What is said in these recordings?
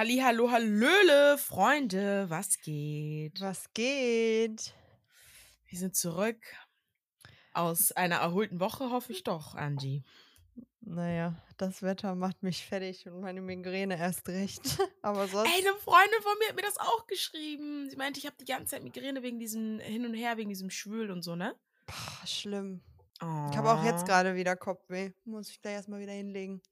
Halli, hallo, hallöle, Freunde, was geht? Was geht? Wir sind zurück aus einer erholten Woche, hoffe ich doch, Angie. Naja, das Wetter macht mich fertig und meine Migräne erst recht. Aber sonst. Ey, eine Freundin von mir hat mir das auch geschrieben. Sie meinte, ich habe die ganze Zeit Migräne wegen diesem Hin und Her, wegen diesem Schwül und so, ne? Boah, schlimm. Oh. Ich habe auch jetzt gerade wieder Kopfweh. Muss ich gleich erstmal wieder hinlegen.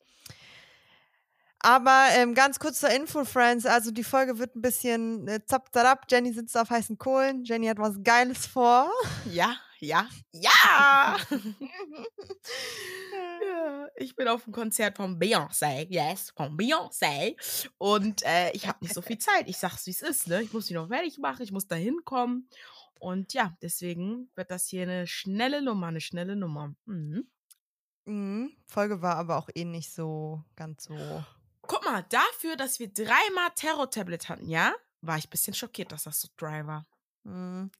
Aber ähm, ganz kurz zur Info, Friends. Also die Folge wird ein bisschen äh, zap, zap, Jenny sitzt auf heißen Kohlen. Jenny hat was Geiles vor. Ja, ja, ja! ja! Ich bin auf dem Konzert von Beyoncé. Yes, von Beyoncé. Und äh, ich habe nicht so viel Zeit. Ich sag's, wie es ist. Ne? Ich muss mich noch fertig machen. Ich muss da hinkommen. Und ja, deswegen wird das hier eine schnelle Nummer, eine schnelle Nummer. Mhm. Mhm. Folge war aber auch eh nicht so ganz so. Guck mal, dafür, dass wir dreimal Terror-Tablet hatten, ja, war ich ein bisschen schockiert, dass das so dry war. Mhm.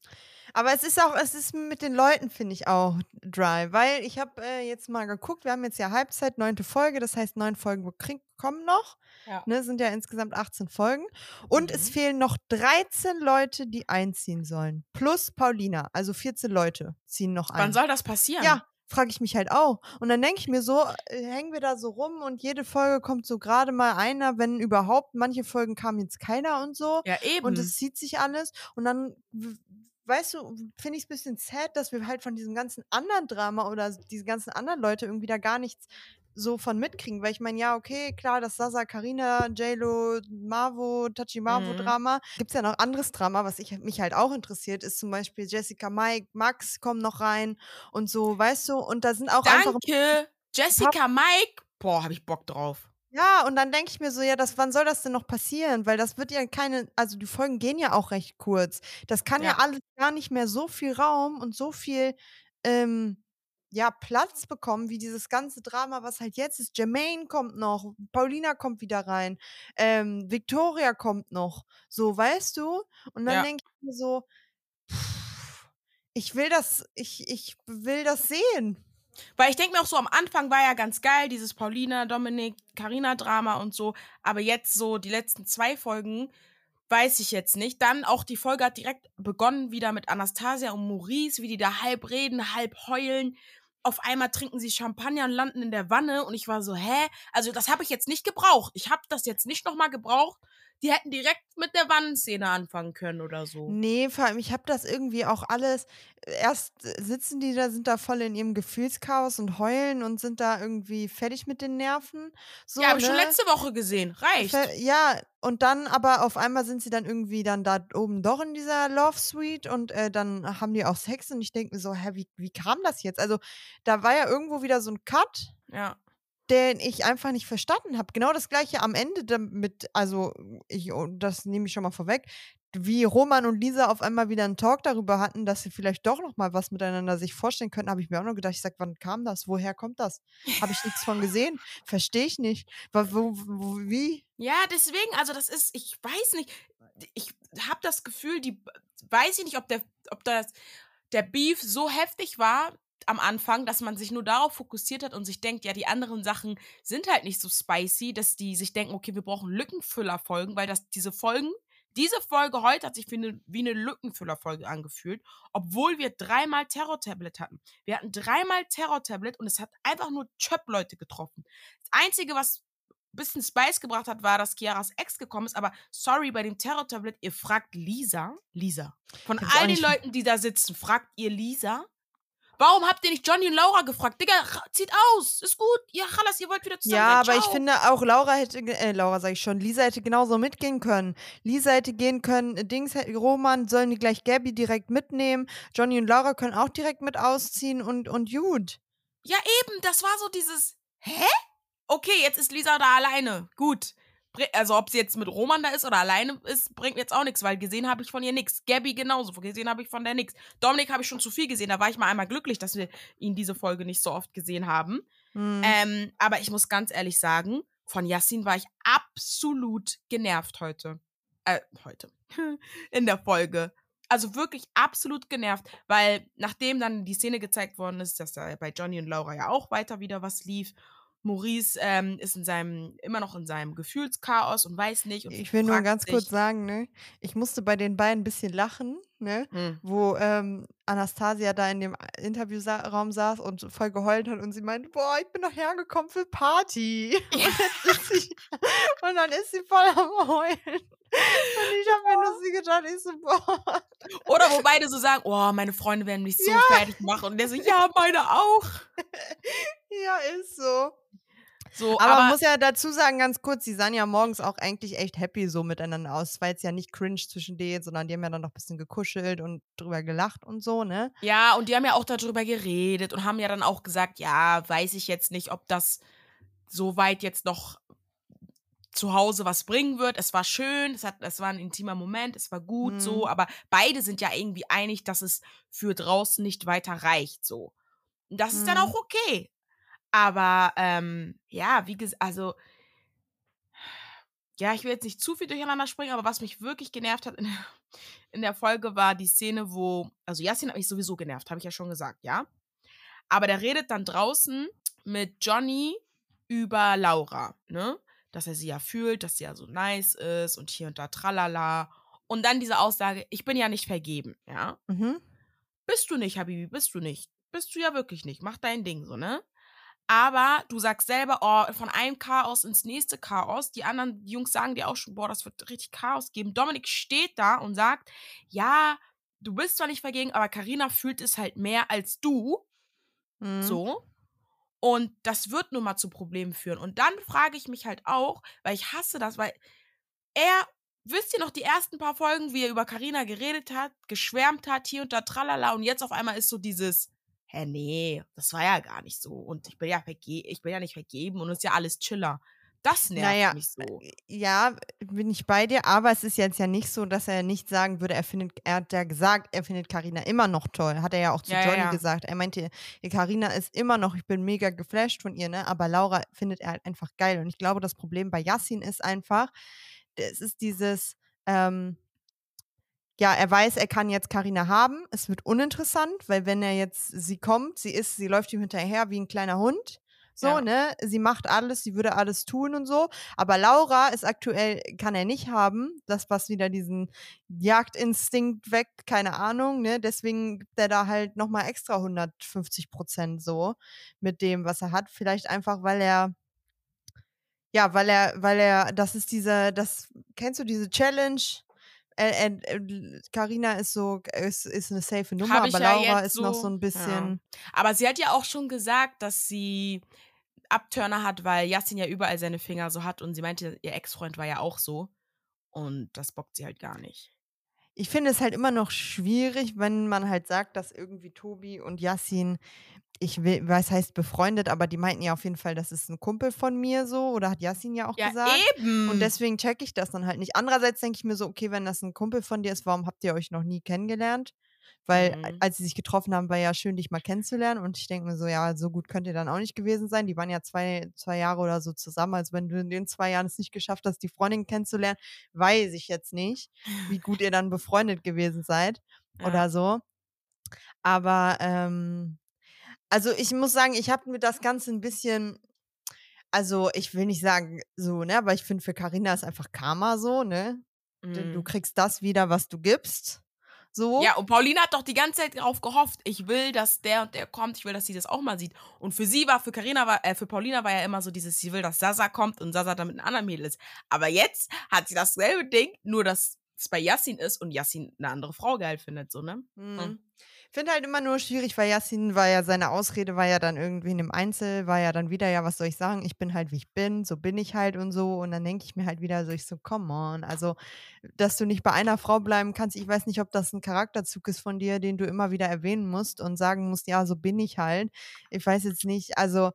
Aber es ist auch, es ist mit den Leuten, finde ich, auch dry. Weil ich habe äh, jetzt mal geguckt, wir haben jetzt ja Halbzeit, neunte Folge, das heißt, neun Folgen kommen noch. Ja. Ne, sind ja insgesamt 18 Folgen. Und Mhm. es fehlen noch 13 Leute, die einziehen sollen. Plus Paulina, also 14 Leute ziehen noch ein. Wann soll das passieren? Ja, frage ich mich halt auch. Und dann denke ich mir so, äh, hängen wir da so rum und jede Folge kommt so gerade mal einer, wenn überhaupt. Manche Folgen kam jetzt keiner und so. Ja, eben. Und es zieht sich alles. Und dann, weißt du, finde ich es ein bisschen sad, dass wir halt von diesem ganzen anderen Drama oder diese ganzen anderen Leute irgendwie da gar nichts so von mitkriegen. Weil ich meine, ja, okay, klar, das Sasa, Karina, JLo, Marvo, Tachi Marvo Mhm. Drama. Gibt es ja noch anderes Drama, was ich, mich halt auch interessiert, ist zum Beispiel Jessica, Mike, Max kommen noch rein und so, weißt du? Und da sind auch einfach Danke, Jessica, Mike. Boah, hab ich Bock drauf. Ja, und dann denke ich mir so, ja, das, wann soll das denn noch passieren? Weil das wird ja keine, also die Folgen gehen ja auch recht kurz. Das kann ja, Ja. alles gar nicht mehr so viel Raum und so viel, ähm, ja, Platz bekommen, wie dieses ganze Drama, was halt jetzt ist. Jermaine kommt noch, Paulina kommt wieder rein, ähm, Victoria kommt noch. So, weißt du? Und dann Ja. denke ich mir so, pff, ich will das, ich, ich will das sehen. Weil ich denke mir auch so, am Anfang war ja ganz geil, dieses Paulina, Dominik, Carina-Drama und so. Aber jetzt so die letzten zwei Folgen weiß ich jetzt nicht. Dann auch die Folge hat direkt begonnen wieder mit Anastasia und Maurice, wie die da halb reden, halb heulen. Auf einmal trinken sie Champagner und landen in der Wanne und ich war so, hä? Also das habe ich jetzt nicht gebraucht. Ich habe das jetzt nicht nochmal gebraucht. Die hätten direkt mit der Wannenszene anfangen können oder so. Nee, vor allem, ich habe das irgendwie auch alles. Erst sitzen die da, sind da voll in ihrem Gefühlschaos und heulen und sind da irgendwie fertig mit den Nerven. So, ja, habe ich ne? schon letzte Woche gesehen. Reicht. Ja, und dann aber auf einmal sind sie dann irgendwie dann da oben doch in dieser Love Suite und äh, dann haben die auch Sex und ich denke mir so, hä, wie, wie kam das jetzt? Also, da war ja irgendwo wieder so ein Cut Ja. Den ich einfach nicht verstanden habe. Genau das gleiche am Ende damit, also ich, oh, das nehme ich schon mal vorweg, wie Roman und Lisa auf einmal wieder einen Talk darüber hatten, dass sie vielleicht doch noch mal was miteinander sich vorstellen könnten, habe ich mir auch noch gedacht, ich sag, wann kam das? Woher kommt das? Habe ich nichts von gesehen? Verstehe ich nicht. Wo, wo, wie? Ja, deswegen, also das ist, ich weiß nicht, ich habe das Gefühl, die, weiß ich nicht, ob der, ob das, der Beef so heftig war am Anfang, dass man sich nur darauf fokussiert hat und sich denkt, ja, die anderen Sachen sind halt nicht so spicy, dass die sich denken, okay, wir brauchen Lückenfüller-Folgen, weil das, diese Folgen, diese Folge heute hat sich wie eine, wie eine Lückenfüller-Folge angefühlt, obwohl wir dreimal Terror-Tablet hatten. Wir hatten dreimal Terror-Tablet und es hat einfach nur Chöp-Leute getroffen. Das Einzige, was bisschen Spice gebracht hat, war, dass Chiaras Ex gekommen ist. Aber sorry, bei dem Terror-Tablet, ihr fragt Lisa. Lisa. Von all den Leuten, die da sitzen, fragt ihr Lisa. Warum habt ihr nicht Johnny und Laura gefragt? Digga, zieht aus. Ist gut. Ja, Chalas, ihr wollt wieder zusammen Ja, aber ich finde auch Laura hätte, äh, Laura sage ich schon, Lisa hätte genauso mitgehen können. Lisa hätte gehen können, äh, Dings, Roman sollen die gleich Gabby direkt mitnehmen. Johnny und Laura können auch direkt mit ausziehen und, und gut. Ja, eben. Das war so dieses. Hä? Okay, jetzt ist Lisa da alleine. Gut. Also, ob sie jetzt mit Roman da ist oder alleine ist, bringt jetzt auch nichts, weil gesehen habe ich von ihr nichts. Gabby genauso. Gesehen habe ich von der nichts. Dominik habe ich schon zu viel gesehen. Da war ich mal einmal glücklich, dass wir ihn diese Folge nicht so oft gesehen haben. Hm. Ähm, aber ich muss ganz ehrlich sagen, von Yassin war ich absolut genervt heute. Äh, heute. In der Folge. Also wirklich absolut genervt, weil nachdem dann die Szene gezeigt worden ist, dass da bei Johnny und Laura ja auch weiter wieder was lief Maurice ähm, ist in seinem, immer noch in seinem Gefühlschaos und weiß nicht. Und Ich will nur ganz sich, kurz sagen, ne, ich musste bei den beiden ein bisschen lachen, ne, Hm. wo ähm, Anastasia da in dem Interviewraum saß und voll geheult hat und sie meinte, boah, ich bin doch hergekommen für Party. Und, jetzt ist sie, und dann ist sie voll am Heulen. Und ich habe mir nur sie gedacht, ich so, boah. Oder wo beide so sagen, oh, meine Freunde werden mich so Ja. fertig machen. Und der so, ja, meine auch. Ja, ist so. So, Aber, aber, man muss ja dazu sagen, ganz kurz, die sahen ja morgens auch eigentlich echt happy so miteinander aus. Es war jetzt ja nicht cringe zwischen denen, sondern die haben ja dann noch ein bisschen gekuschelt und drüber gelacht und so, ne? ja, und die haben ja auch darüber geredet und haben ja dann auch gesagt, ja, weiß ich jetzt nicht, ob das so weit jetzt noch zu Hause was bringen wird. Es war schön, es, hat, es war ein intimer Moment, es war gut Mhm. so, aber beide sind ja irgendwie einig, dass es für draußen nicht weiter reicht so. Und das ist dann Mhm. auch okay. Aber ähm, ja, wie gesagt, also ja, ich will jetzt nicht zu viel durcheinander springen, aber was mich wirklich genervt hat in der, in der Folge war die Szene, wo, also Yasin hat mich sowieso genervt, habe ich ja schon gesagt, ja. Aber der redet dann draußen mit Johnny über Laura, ne? Dass er sie ja fühlt, dass sie ja so nice ist und hier und da tralala. Und dann diese Aussage, ich bin ja nicht vergeben, ja. Mhm. Bist du nicht, Habibi, bist du nicht. Bist du ja wirklich nicht. Mach dein Ding so, ne? Aber du sagst selber, oh, von einem Chaos ins nächste Chaos. Die anderen Jungs sagen dir auch schon, boah, das wird richtig Chaos geben. Dominik steht da und sagt, ja, du bist zwar nicht vergeben, aber Karina fühlt es halt mehr als du. Mhm. So. Und das wird nun mal zu Problemen führen. Und dann frage ich mich halt auch, weil ich hasse das, weil er, wisst ihr noch, die ersten paar Folgen, wie er über Karina geredet hat, geschwärmt hat, hier und da, tralala, und jetzt auf einmal ist so dieses, hä, nee, das war ja gar nicht so. Und ich bin ja verge ich bin ja nicht vergeben und es ist ja alles chiller. Das nervt Naja, mich so. Ja, bin ich bei dir, aber es ist jetzt ja nicht so, dass er nicht sagen würde, er findet, er hat ja gesagt, er findet Karina immer noch toll. Hat er ja auch zu ja, Johnny ja. gesagt. Er meinte, Karina ist immer noch, ich bin mega geflasht von ihr, ne? Aber Laura findet er halt einfach geil. Und ich glaube, das Problem bei Yassin ist einfach, es ist dieses, ähm, ja, er weiß, er kann jetzt Karina haben. Es wird uninteressant, weil wenn er jetzt, sie kommt, sie ist, sie läuft ihm hinterher wie ein kleiner Hund. So, Ja. ne? Sie macht alles, sie würde alles tun und so. Aber Laura ist aktuell, kann er nicht haben. Das, was wieder diesen Jagdinstinkt weckt, keine Ahnung, ne? Deswegen gibt er da halt nochmal extra 150 Prozent so mit dem, was er hat. Vielleicht einfach, weil er, ja, weil er, weil er, das ist diese, das, kennst du diese Challenge? Äh, äh, Carina ist so, ist, ist eine safe Nummer, Hab aber ja Laura jetzt ist noch so- so ein bisschen. Aber sie hat ja auch schon gesagt, dass sie Abturner hat, weil Yassin ja überall seine Finger so hat und sie meinte, ihr Ex-Freund war ja auch so. Und das bockt sie halt gar nicht. Ich finde es halt immer noch schwierig, wenn man halt sagt, dass irgendwie Tobi und Yassin, ich will, weiß heißt befreundet, aber die meinten ja auf jeden Fall, das ist ein Kumpel von mir so, oder hat Yassin ja auch Ja, gesagt. eben. Und deswegen checke ich das dann halt nicht. Andererseits denke ich mir so, okay, wenn das ein Kumpel von dir ist, warum habt ihr euch noch nie kennengelernt? Weil Mhm. a- als sie sich getroffen haben, war ja schön, dich mal kennenzulernen. Und ich denke mir so, ja, so gut könnt ihr dann auch nicht gewesen sein. Die waren ja zwei, zwei Jahre oder so zusammen. Also wenn du in den zwei Jahren es nicht geschafft hast, die Freundin kennenzulernen, weiß ich jetzt nicht, wie gut ihr dann befreundet gewesen seid Ja. oder so. Aber ähm, also ich muss sagen, ich habe mir das Ganze ein bisschen, also ich will nicht sagen so, ne, aber ich finde für Carina ist einfach Karma so, ne? D- Du Mhm. kriegst das wieder, was du gibst. So. Ja, und Pauline hat doch die ganze Zeit darauf gehofft, ich will, dass der und der kommt, ich will, dass sie das auch mal sieht. Und für sie war, für Carina war, äh, für Paulina war ja immer so dieses, sie will, dass Sasa kommt und Sasa dann mit einem anderen Mädel ist. Aber jetzt hat sie dasselbe Ding, nur dass es bei Yassin ist und Yassin eine andere Frau geil findet, so, ne? Mhm. Finde halt immer nur schwierig, weil Yassin war ja, seine Ausrede war ja dann irgendwie in einem Einzel, war ja dann wieder, ja, was soll ich sagen, ich bin halt wie ich bin, so bin ich halt und so. Und dann denke ich mir halt wieder so, ich so, come on. Also, dass du nicht bei einer Frau bleiben kannst, ich weiß nicht, ob das ein Charakterzug ist von dir, den du immer wieder erwähnen musst und sagen musst, ja, so bin ich halt. Ich weiß jetzt nicht, also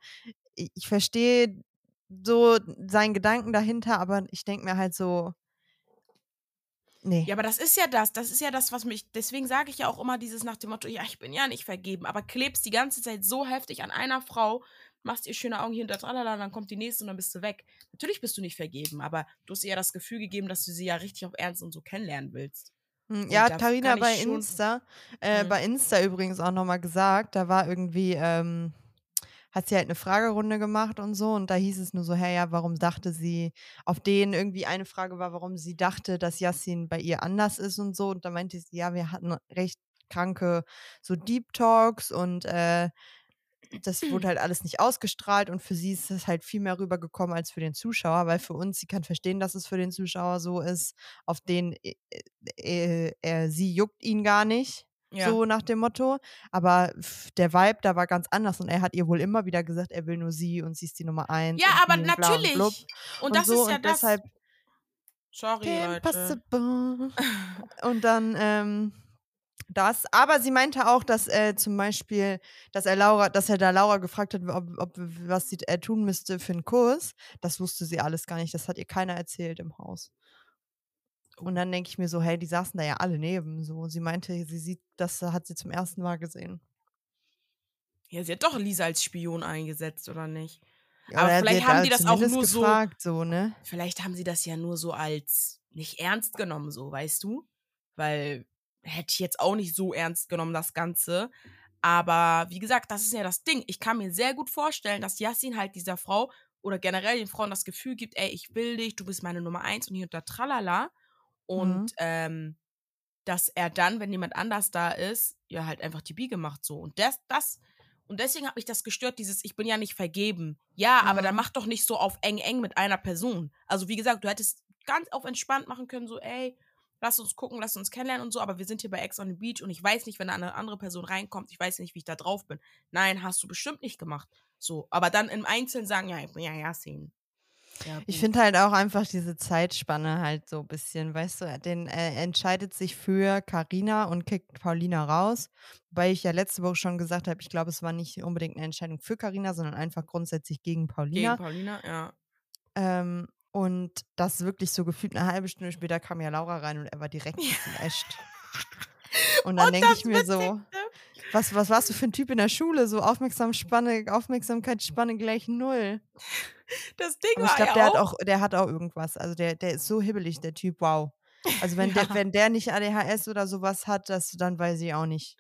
ich verstehe so seinen Gedanken dahinter, aber ich denke mir halt so, nee. Ja, aber das ist ja das, das ist ja das, was mich, deswegen sage ich ja auch immer dieses nach dem Motto, ja, ich bin ja nicht vergeben, aber klebst die ganze Zeit so heftig an einer Frau, machst ihr schöne Augen hier hinter tralala, dann kommt die nächste und dann bist du weg. Natürlich bist du nicht vergeben, aber du hast ihr ja das Gefühl gegeben, dass du sie ja richtig auf Ernst und so kennenlernen willst. Hm, Und Ja, da Tarina bei Insta, äh, Mhm. bei Insta übrigens auch nochmal gesagt, da war irgendwie, ähm, hat sie halt eine Fragerunde gemacht und so. Und da hieß es nur so, hey, ja, warum dachte sie, auf denen irgendwie eine Frage war, warum sie dachte, dass Yassin bei ihr anders ist und so. Und da meinte sie, ja, wir hatten recht kranke so Deep Talks und äh, das wurde halt alles nicht ausgestrahlt und für sie ist es halt viel mehr rübergekommen als für den Zuschauer, weil für uns, sie kann verstehen, dass es für den Zuschauer so ist, auf den äh, äh, äh, sie juckt ihn gar nicht. Ja. So nach dem Motto. Aber der Vibe da war ganz anders und er hat ihr wohl immer wieder gesagt, er will nur sie und sie ist die Nummer eins. Ja, und aber bla und natürlich. blub Und, das so ist ja und das. deshalb Sorry, Leute. Und dann ähm, das. Aber sie meinte auch, dass äh, zum Beispiel, dass er Laura, dass er da Laura gefragt hat, ob, ob was sie äh, tun müsste für einen Kurs. Das wusste sie alles gar nicht. Das hat ihr keiner erzählt im Haus. Und dann denke ich mir so, hey, die saßen da ja alle neben. So, sie meinte, sie sieht, das hat sie zum ersten Mal gesehen. Ja, sie hat doch Lisa als Spion eingesetzt, oder nicht? Ja, Aber vielleicht haben da die das auch nur so- gefragt, so, ne? Vielleicht haben sie das ja nur so als nicht ernst genommen, so, weißt du? Weil hätte ich jetzt auch nicht so ernst genommen, das Ganze. Aber wie gesagt, das ist ja das Ding. Ich kann mir sehr gut vorstellen, dass Yassin halt dieser Frau oder generell den Frauen das Gefühl gibt, ey, ich will dich, du bist meine Nummer eins und hier unter Tralala. Und Mhm. ähm, dass er dann, wenn jemand anders da ist, ja halt einfach die Biege macht so. Und das, das, und deswegen hat mich das gestört, dieses, ich bin ja nicht vergeben. Ja, aber dann Mhm. mach doch nicht so auf eng eng mit einer Person. Also wie gesagt, du hättest ganz auf entspannt machen können, so, ey, lass uns gucken, lass uns kennenlernen und so, aber wir sind hier bei Ex on the Beach und ich weiß nicht, wenn da eine andere Person reinkommt, ich weiß nicht, wie ich da drauf bin. Nein, hast du bestimmt nicht gemacht. So, aber dann im Einzelnen sagen, ja, ich bin ja Yasin. Ja, Ich finde halt auch einfach diese Zeitspanne halt so ein bisschen, weißt du, den äh, entscheidet sich für Karina und kickt Paulina raus. Wobei ich ja letzte Woche schon gesagt habe, ich glaube, es war nicht unbedingt eine Entscheidung für Karina, sondern einfach grundsätzlich gegen Paulina. Gegen Paulina, ja. Ähm, und das wirklich so gefühlt eine halbe Stunde später kam ja Laura rein und er war direkt Ja. Und dann denke das ich mir so, was, was warst du für ein Typ in der Schule? So Aufmerksamspanne, Aufmerksamkeitsspanne gleich null. Das Ding Aber ich war glaube, ja der auch, hat auch, der hat auch irgendwas. Also der, der ist so hibbelig, der Typ, wow. Also wenn, Ja. der, wenn der nicht ADHS oder sowas hat, das, dann weiß ich auch nicht.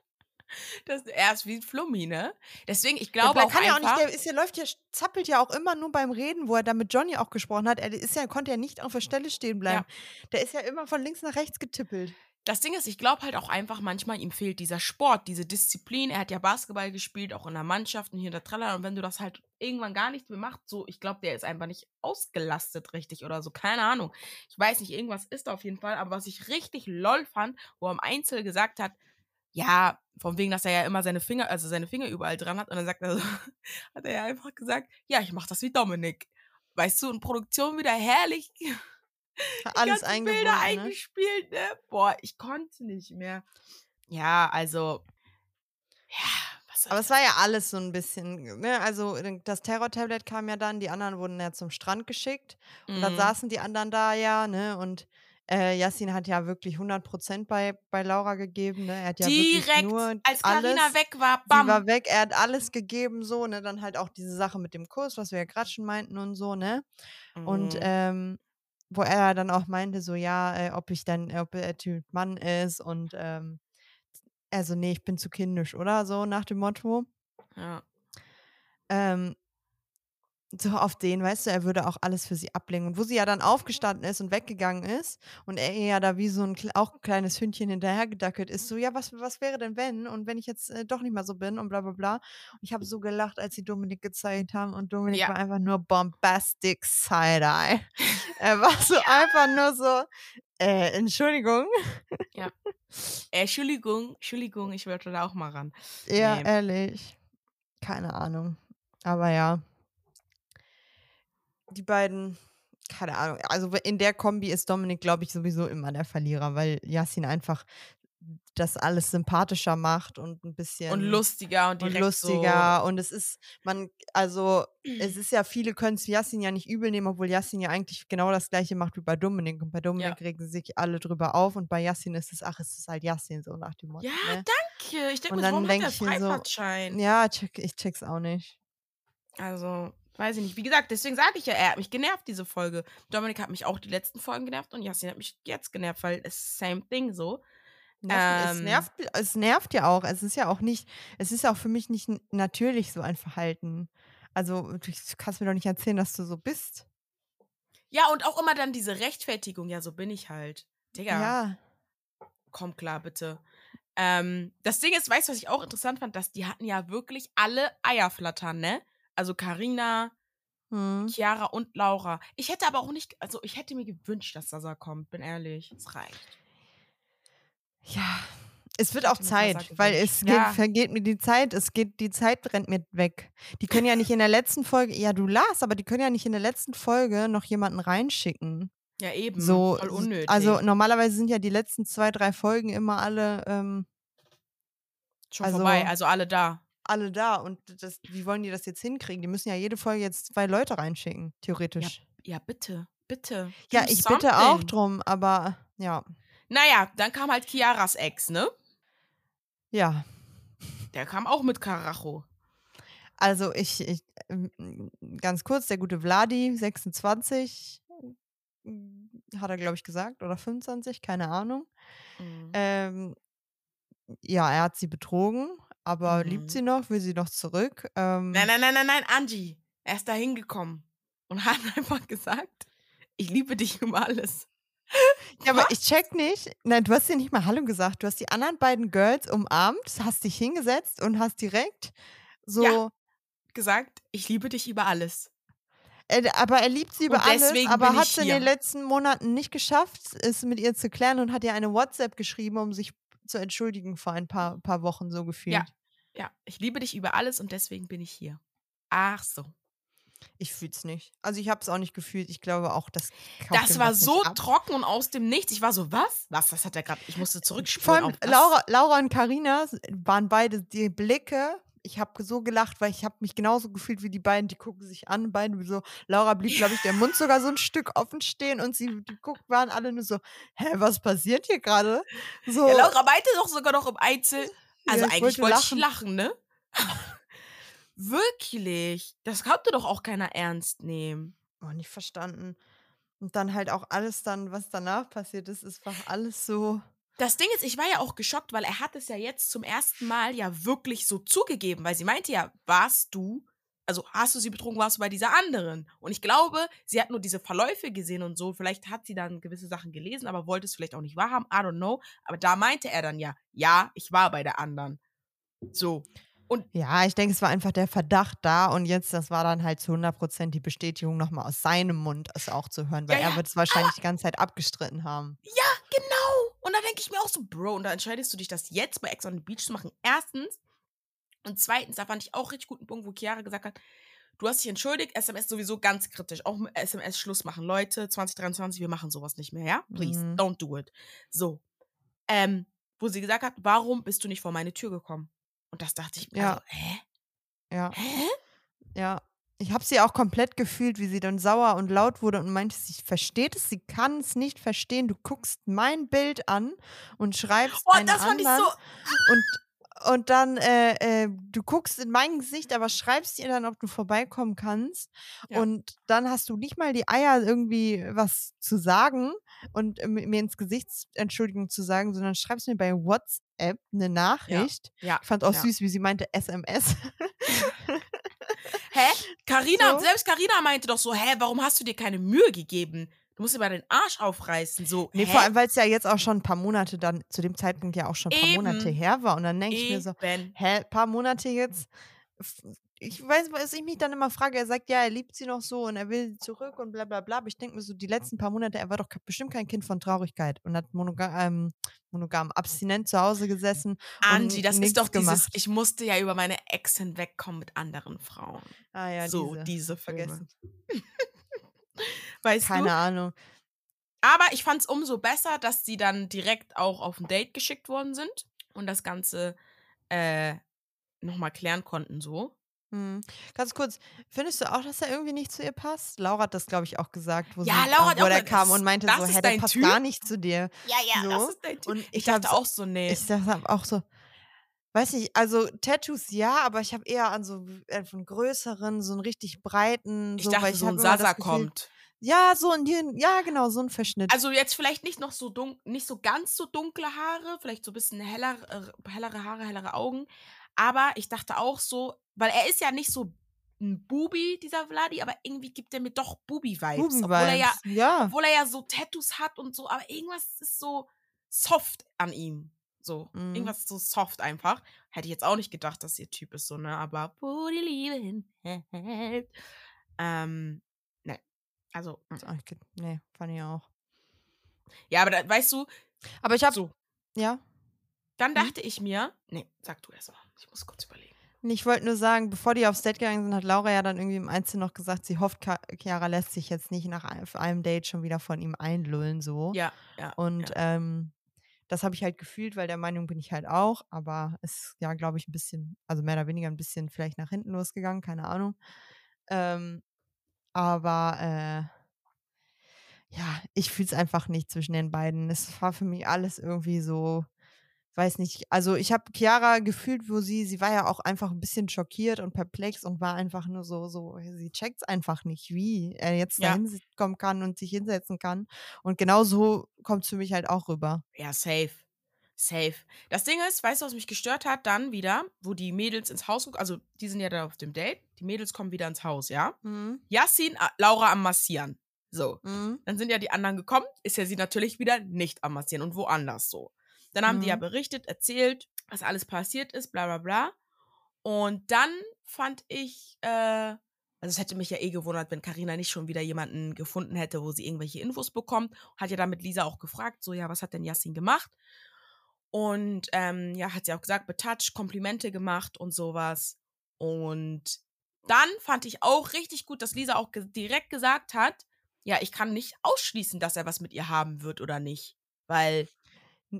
das, er ist wie ein Flummi, ne? Deswegen, ich Der glaube ble- auch kann ja auch einfach, nicht, der ist ja, läuft ja, zappelt ja auch immer nur beim Reden, wo er da mit Johnny auch gesprochen hat. Er ist ja, konnte ja nicht auf der Stelle stehen bleiben. Der ist ja immer von links nach rechts getippelt. das Ding ist, ich glaube halt auch einfach manchmal, ihm fehlt dieser Sport, diese Disziplin. Er hat ja Basketball gespielt, auch in der Mannschaft und hier in der Tralla. Und wenn du das halt irgendwann gar nicht mehr machst, so, ich glaube, der ist einfach nicht ausgelastet richtig oder so. Keine Ahnung. Ich weiß nicht, irgendwas ist da auf jeden Fall. Aber was ich richtig lol fand, wo er im Einzel gesagt hat, ja, von wegen, dass er ja immer seine Finger, also seine Finger überall dran hat. Und dann sagt er so, hat er ja einfach gesagt, ja, ich mach das wie Dominik. Weißt du, in Produktion wieder herrlich Alles. Bilder Ne? eingespielt, ne? Boah, ich konnte nicht mehr. Ja, also. Ja, soll Aber es war ja alles so ein bisschen, ne? Also das Terror-Tablet kam ja dann, die anderen wurden ja zum Strand geschickt. Und dann Mhm. saßen die anderen da ja, ne? Und äh, Yassin hat ja wirklich 100% bei, bei Laura gegeben, ne? Er hat ja wirklich Direkt, nur als. Carina weg war, Sie war bam. weg, er hat alles gegeben, so, ne? Dann halt auch diese Sache mit dem Kurs, was wir ja gerade schon meinten und so, ne? Und Mhm. ähm, wo er dann auch meinte, so, ja, äh, ob ich dann, ob er Typ Mann ist und ähm, also, nee, ich bin zu kindisch, oder? So nach dem Motto. ja. Ähm, so auf den, weißt du, er würde auch alles für sie ablegen. Und wo sie ja dann aufgestanden ist und weggegangen ist und er ja da wie so ein auch kleines Hündchen hinterhergedackelt ist, so, ja, was, was wäre denn wenn? Und wenn ich jetzt äh, doch nicht mehr so bin und bla bla bla. Und ich habe so gelacht, als sie Dominik gezeigt haben und Dominik Ja. war einfach nur bombastic Side-Eye. er war so einfach nur so, äh, Entschuldigung. Äh, Entschuldigung, Entschuldigung, ich wollte da auch mal ran. Ja, Nee. ehrlich. Keine Ahnung. Aber ja. Die beiden, keine Ahnung. Also in der Kombi ist Dominik, glaube ich, sowieso immer der Verlierer, weil Yassin einfach das alles sympathischer macht und ein bisschen Und lustiger und und direkt lustiger. Und es ist, man, also es ist ja, viele können es Yassin ja nicht übel nehmen, obwohl Yassin ja eigentlich genau das gleiche macht wie bei Dominik. Und bei Dominik regen sich alle drüber auf und bei Yassin ist es, ach, es ist halt Yassin, so nach dem So. Motto. Ja, ne? danke. Ich denke Und warum denk hat der so? Ja, check, ich check's auch nicht. Also, weiß ich nicht. Wie gesagt, deswegen sage ich ja, er hat mich genervt, diese Folge. Dominik hat mich auch die letzten Folgen genervt und Yassin hat mich jetzt genervt, weil es ist same thing so. Nervt, es, Ähm. nervt, es nervt ja auch. Es ist ja auch nicht, es ist auch für mich nicht natürlich so ein Verhalten. Also, du kannst mir doch nicht erzählen, dass du so bist. Ja, und auch immer dann diese Rechtfertigung, ja, so bin ich halt. Digga, Ja. komm klar, bitte. Ähm, das Ding ist, weißt du, was ich auch interessant fand, dass die hatten ja wirklich alle Eierflattern, ne? Also Karina, Hm. Chiara und Laura. Ich hätte aber auch nicht, also ich hätte mir gewünscht, dass Sasa kommt, bin ehrlich. Es reicht. Ja. Es wird auch Zeit, weil es geht, Ja. vergeht mir die Zeit, es geht, die Zeit rennt mir weg. Die können ja nicht in der letzten Folge, ja, du las, aber die können ja nicht in der letzten Folge noch jemanden reinschicken. Ja, eben. So, voll unnötig. also normalerweise sind ja die letzten zwei, drei Folgen immer alle, ähm, schon also- vorbei, also alle da. alle da. Und das, wie wollen die das jetzt hinkriegen? Die müssen ja jede Folge jetzt zwei Leute reinschicken, theoretisch. Ja, bitte, bitte. Ja, ich bitte auch something. drum, aber ja. Naja, dann kam halt Chiaras Ex, ne? Ja. Der kam auch mit Karacho. Also ich, ich ähm, ganz kurz, der gute Vladi, 26, mm, hat er, glaube ich, gesagt, oder 25, keine Ahnung. Mhm. Ähm, ja, er hat sie betrogen, aber Mhm. liebt sie noch, will sie noch zurück. Ähm, Nein, nein, nein, nein, nein, Angie. Er ist da hingekommen und hat einfach gesagt, ich liebe dich um alles. Ja, aber ich check nicht. Nein, du hast dir nicht mal Hallo gesagt. Du hast die anderen beiden Girls umarmt, hast dich hingesetzt und hast direkt so. Ja. gesagt, ich liebe dich über alles. Er, aber er liebt sie über alles, aber hat es in den letzten Monaten nicht geschafft, es mit ihr zu klären und hat ihr eine WhatsApp geschrieben, um sich zu entschuldigen vor ein paar, paar Wochen so gefühlt. Ja. Ja, ich liebe dich über alles und deswegen bin ich hier. Ach so. Ich fühl's nicht. Also ich habe es auch nicht gefühlt. Ich glaube auch, das kauft Das war so trocken und aus dem Nichts. Ich war so, was? Was? Das hat er gerade. Ich musste zurückspulen. was? Laura, Laura und Karina waren beide die Blicke. Ich habe so gelacht, weil ich habe mich genauso gefühlt wie die beiden. Die gucken sich an, beide so. Laura blieb, glaube ich, der Mund sogar so ein Stück offen stehen und sie die guck, waren alle nur so, hä, was passiert hier gerade? So, Ja, Laura meinte doch sogar noch im Einzel. Also Ja, ich eigentlich wollte wollte ich lachen. lachen, ne? Wirklich? Das konnte doch auch keiner ernst nehmen. oh, nicht verstanden. Und dann halt auch alles dann, was danach passiert ist, ist einfach alles so. Das Ding ist, ich war ja auch geschockt, weil er hat es ja jetzt zum ersten Mal ja wirklich so zugegeben, weil sie meinte ja, warst du, also hast du sie betrogen, warst du bei dieser anderen. Und ich glaube, sie hat nur diese Verläufe gesehen und so. Vielleicht hat sie dann gewisse Sachen gelesen, aber wollte es vielleicht auch nicht wahrhaben. I don't know. Aber da meinte er dann ja, ja, ich war bei der anderen. So. Und Ja, ich denke, es war einfach der Verdacht da und jetzt, das war dann halt zu 100% die Bestätigung nochmal aus seinem Mund, es auch zu hören, weil Ja, er ja, wird es wahrscheinlich die ganze Zeit abgestritten haben. Ja, genau. Und da denke ich mir auch so, Bro, und da entscheidest du dich, das jetzt bei Ex on the Beach zu machen. Erstens. Und zweitens, da fand ich auch richtig guten Punkt, wo Chiara gesagt hat, du hast dich entschuldigt, SMS sowieso ganz kritisch. Auch mit SMS Schluss machen. Leute, 2023, wir machen sowas nicht mehr, ja? Please, Mhm. don't do it. So. Ähm, wo sie gesagt hat, warum bist du nicht vor meine Tür gekommen? Und das dachte ich mir, Ja. also, hä? Ja, Hä? ja. Ich habe sie auch komplett gefühlt, wie sie dann sauer und laut wurde und meinte, sie versteht es, sie kann es nicht verstehen. Du guckst mein Bild an und schreibst Oh, einen das fand ich so. und, und dann, äh, äh, du guckst in mein Gesicht, aber schreibst ihr dann, ob du vorbeikommen kannst. Ja. Und dann hast du nicht mal die Eier, irgendwie was zu sagen und äh, mir ins Gesicht Entschuldigung zu sagen, sondern schreibst mir bei WhatsApp eine Nachricht. Ja. Ich fand auch ja. süß, wie sie meinte SMS. Hä? Carina, So. selbst Carina meinte doch so, hä, warum hast du dir keine Mühe gegeben? Du musst dir mal den Arsch aufreißen. So, Nee, hä? vor allem, weil es ja jetzt auch schon ein paar Monate dann, zu dem Zeitpunkt ja auch schon ein paar Monate Eben. her war. Und dann denke ich mir so, hä, paar Monate jetzt? Ich weiß, was ich mich dann immer frage, er sagt, ja, er liebt sie noch so und er will sie zurück und bla bla bla. Aber ich denke mir so, die letzten paar Monate, er war doch bestimmt kein Kind von Traurigkeit und hat monogam, ähm, monogam abstinent zu Hause gesessen. Angie, das ist doch dieses, gemacht. ich musste ja über meine Ex hinwegkommen mit anderen Frauen. Ah ja, so, diese. diese, vergessen. Weißt Keine du? Ahnung. Aber ich fand es umso besser, dass sie dann direkt auch auf ein Date geschickt worden sind und das Ganze äh, nochmal klären konnten so. Hm. Ganz kurz, findest du auch, dass er irgendwie nicht zu ihr passt? Laura hat das, glaube ich, auch gesagt, wo, Ja, sie, Laura äh, wo gesagt, kam und meinte so, hä, der passt Typ? gar nicht zu dir. Ja, ja, So. das ist dein Typ. Und ich, ich dachte auch so, nee. Ich dachte auch so, weiß nicht, also Tattoos ja, aber ich habe eher an so äh, einen größeren, so einen richtig breiten, Ich so, dachte, weil ich so ein Sasa Gefühl, kommt. Ja, so in den, ja, genau, so ein Verschnitt. Also jetzt vielleicht nicht noch so dun nicht so ganz so dunkle Haare, vielleicht so ein bisschen heller, äh, hellere Haare, hellere Augen. Aber ich dachte auch so, weil er ist ja nicht so ein Bubi, dieser Vladi, aber irgendwie gibt er mir doch Bubi-Vibes. Obwohl er ja, ja. obwohl er ja so Tattoos hat und so, aber irgendwas ist so soft an ihm. So, Mhm. irgendwas ist so soft einfach. Hätte ich jetzt auch nicht gedacht, dass ihr Typ ist, so, ne? Aber wo die Liebe hinhält. Ähm, ne. Also, mm. Nee, fand ich auch. ja, aber da, weißt du, Aber ich habe, so, ja, dann Hm? dachte ich mir, nee, sag du erst mal. Ich muss kurz überlegen. Ich wollte nur sagen, bevor die aufs Date gegangen sind, hat Laura ja dann irgendwie im Einzel noch gesagt, sie hofft, Chiara lässt sich jetzt nicht nach einem, Date schon wieder von ihm einlullen, so. Ja, ja. Und ähm, das habe ich halt gefühlt, weil der Meinung bin ich halt auch, aber ist ja, glaube ich, ein bisschen, also mehr oder weniger ein bisschen vielleicht nach hinten losgegangen, keine Ahnung. Ähm, aber äh, ja, ich fühle es einfach nicht zwischen den beiden. Es war für mich alles irgendwie so, weiß nicht, also ich habe Chiara gefühlt, wo sie, sie war ja auch einfach ein bisschen schockiert und perplex und war einfach nur so, so, sie checkt es einfach nicht, wie er jetzt Ja. dahin kommen kann und sich hinsetzen kann. Und genau so kommt es für mich halt auch rüber. Ja, safe. Safe. Das Ding ist, weißt du, was mich gestört hat? Dann wieder, wo die Mädels ins Haus, also die sind ja da auf dem Date, die Mädels kommen wieder ins Haus, ja? Mhm. Yassin, ah, Laura am Massieren. So. Mhm. Dann sind ja die anderen gekommen, ist ja sie natürlich wieder nicht am Massieren und woanders so. Dann haben die ja Mhm. berichtet, erzählt, was alles passiert ist, bla bla bla. Und dann fand ich, äh, also es hätte mich ja eh gewundert, wenn Karina nicht schon wieder jemanden gefunden hätte, wo sie irgendwelche Infos bekommt. Hat ja damit Lisa auch gefragt, so ja, was hat denn Yassin gemacht? Und ähm, ja, hat sie auch gesagt, betouch, Komplimente gemacht und sowas. Und dann fand ich auch richtig gut, dass Lisa auch ge direkt gesagt hat, ja, ich kann nicht ausschließen, dass er was mit ihr haben wird oder nicht. Weil,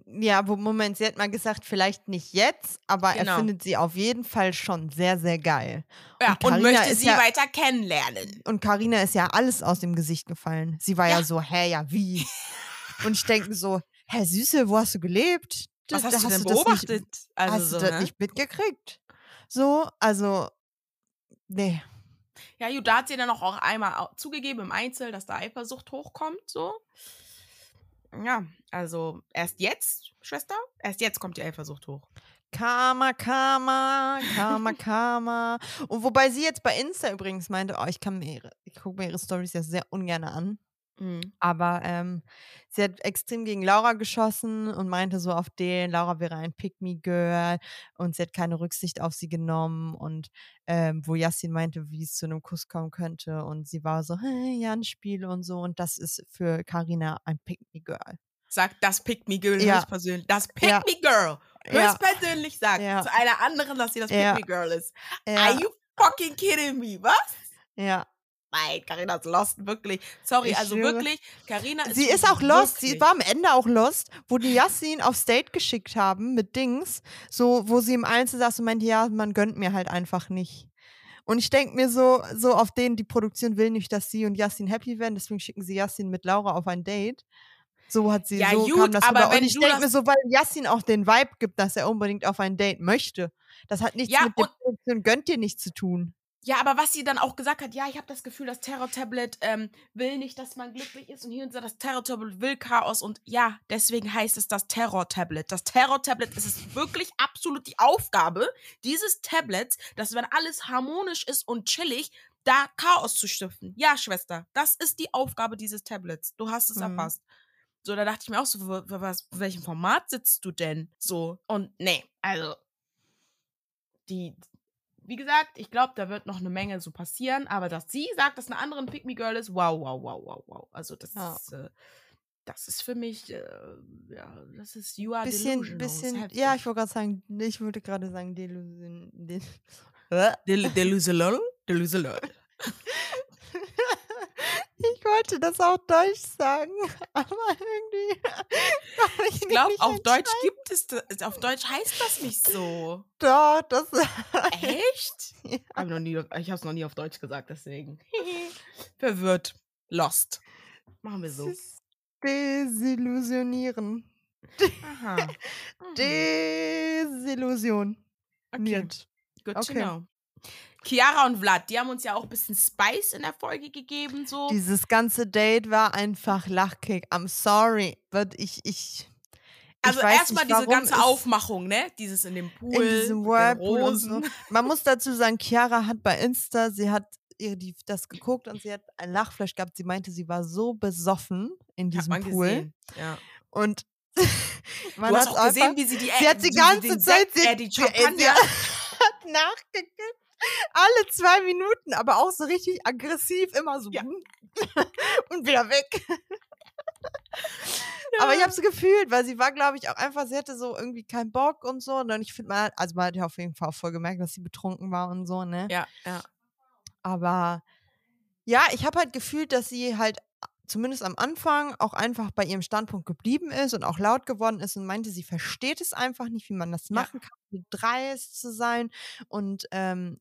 Ja, wo, Moment, sie hat mal gesagt, vielleicht nicht jetzt, aber Genau. er findet sie auf jeden Fall schon sehr, sehr geil. ja, Und und, möchte sie ja- weiter kennenlernen. Und Karina ist ja alles aus dem Gesicht gefallen. Sie war ja, Ja. so, hä, ja, wie? Und ich denke so, hä, Süße, wo hast du gelebt? Was Da- hast du da denn das nicht- beobachtet? hast also, du so, das ne? nicht mitgekriegt? So, also, nee. Ja, da hat sie dann auch, einmal zugegeben im Einzel, dass da Eifersucht hochkommt, so. Ja, also erst jetzt, Schwester, erst jetzt kommt die Eifersucht hoch. Karma, Karma, Karma, Karma. Und wobei sie jetzt bei Insta übrigens meinte, oh, ich kann mir ihre, ich gucke mir ihre Stories ja sehr ungern an. Mhm. Aber ähm, sie hat extrem gegen Laura geschossen und meinte so auf den, Laura wäre ein Pick-Me-Girl und sie hat keine Rücksicht auf sie genommen und ähm, wo Yassin meinte, wie es zu einem Kuss kommen könnte und sie war so, hey, ja, ein Spiel und so und das ist für Karina ein Pick-Me-Girl. Sagt das Pick Me Girl Ja. höchstpersönlich. Das Pick Ja. Me Girl Ja. höchstpersönlich sagt Ja. zu einer anderen, dass sie das Ja. Pick Me Girl ist. Are you fucking kidding me? Was? ja. Nein, Carina ist lost, wirklich. Sorry, Ich also schwöre. wirklich, Carina ist Sie ist auch lost. Sie wirklich- war am Ende auch lost, wo die Yassin aufs Date geschickt haben mit Dings, so wo sie im Einzel saß und meinte, ja, man gönnt mir halt einfach nicht. Und ich denke mir so, so auf denen, die Produktion will nicht, dass sie und Yassin happy werden, deswegen schicken sie Yassin mit Laura auf ein Date. So hat sie, Ja, so gut, kam das aber rüber. Und ich denke mir so, weil Yassin auch den Vibe gibt, dass er unbedingt auf ein Date möchte. Das hat nichts Ja, mit der Produktion gönnt dir nichts zu tun. Ja, aber was sie dann auch gesagt hat, ja, ich habe das Gefühl, das Terror-Tablet ähm, will nicht, dass man glücklich ist und hier und da, das Terror-Tablet will Chaos und ja, deswegen heißt es das Terror-Tablet. Das Terror-Tablet ist es wirklich absolut die Aufgabe dieses Tablets, dass wenn alles harmonisch ist und chillig, da Chaos zu stiften. Ja, Schwester, das ist die Aufgabe dieses Tablets. Du hast es Mhm. erfasst. So, da dachte ich mir auch so, was, in welchem Format sitzt du denn? So, und nee, also, die, wie gesagt, ich glaube, da wird noch eine Menge so passieren, aber dass sie sagt, dass eine andere ein Pick Me Girl ist, wow, wow, wow, wow, wow. Also das Ja. ist, äh, das ist für mich, äh, ja, das ist you are Bisschen, delusional. bisschen, ja, ich wollte gerade sagen, ich würde gerade sagen, Delusion. De Del delusional, delusional. Ich wollte das auf Deutsch sagen, aber irgendwie. komm Ich glaube, auf Deutsch gibt es, das, auf Deutsch heißt das nicht so. Doch, das. Echt? Ja. Hab noch nie, ich habe es noch nie auf Deutsch gesagt, deswegen. Verwirrt. Lost. Machen wir so. Desillusionieren. Aha. Mhm. Desillusion. Okay. Good Okay. to know. Chiara und Vlad, die haben uns ja auch ein bisschen Spice in der Folge gegeben, so. Dieses ganze Date war einfach Lachkick. I'm sorry, but ich, ich. also erstmal diese ganze Aufmachung, ne? Dieses in dem Pool. in diesem Whirlpool und so. Man muss dazu sagen, Chiara hat bei Insta, sie hat ihr die, das geguckt und sie hat ein Lachflash gehabt. Sie meinte, sie war so besoffen in diesem Pool. gesehen. Ja. Und man Du hast hat auch gesehen, einfach, wie sie die sie hat die ganze Zeit sie, äh, die sie, sie Champagner. hat nachgekippt. Alle zwei Minuten, aber auch so richtig aggressiv, immer so Ja. und wieder weg. Aber ich habe es gefühlt, weil sie war, glaube ich, auch einfach, sie hatte so irgendwie keinen Bock und so. Und dann, ich finde, hat- also man hat ja auf jeden Fall auch voll gemerkt, dass sie betrunken war und so, ne? Ja, ja. Aber ja, ich habe halt gefühlt, dass sie halt zumindest am Anfang auch einfach bei ihrem Standpunkt geblieben ist und auch laut geworden ist und meinte, sie versteht es einfach nicht, wie man das Ja. machen kann, mit dreist zu sein und ähm,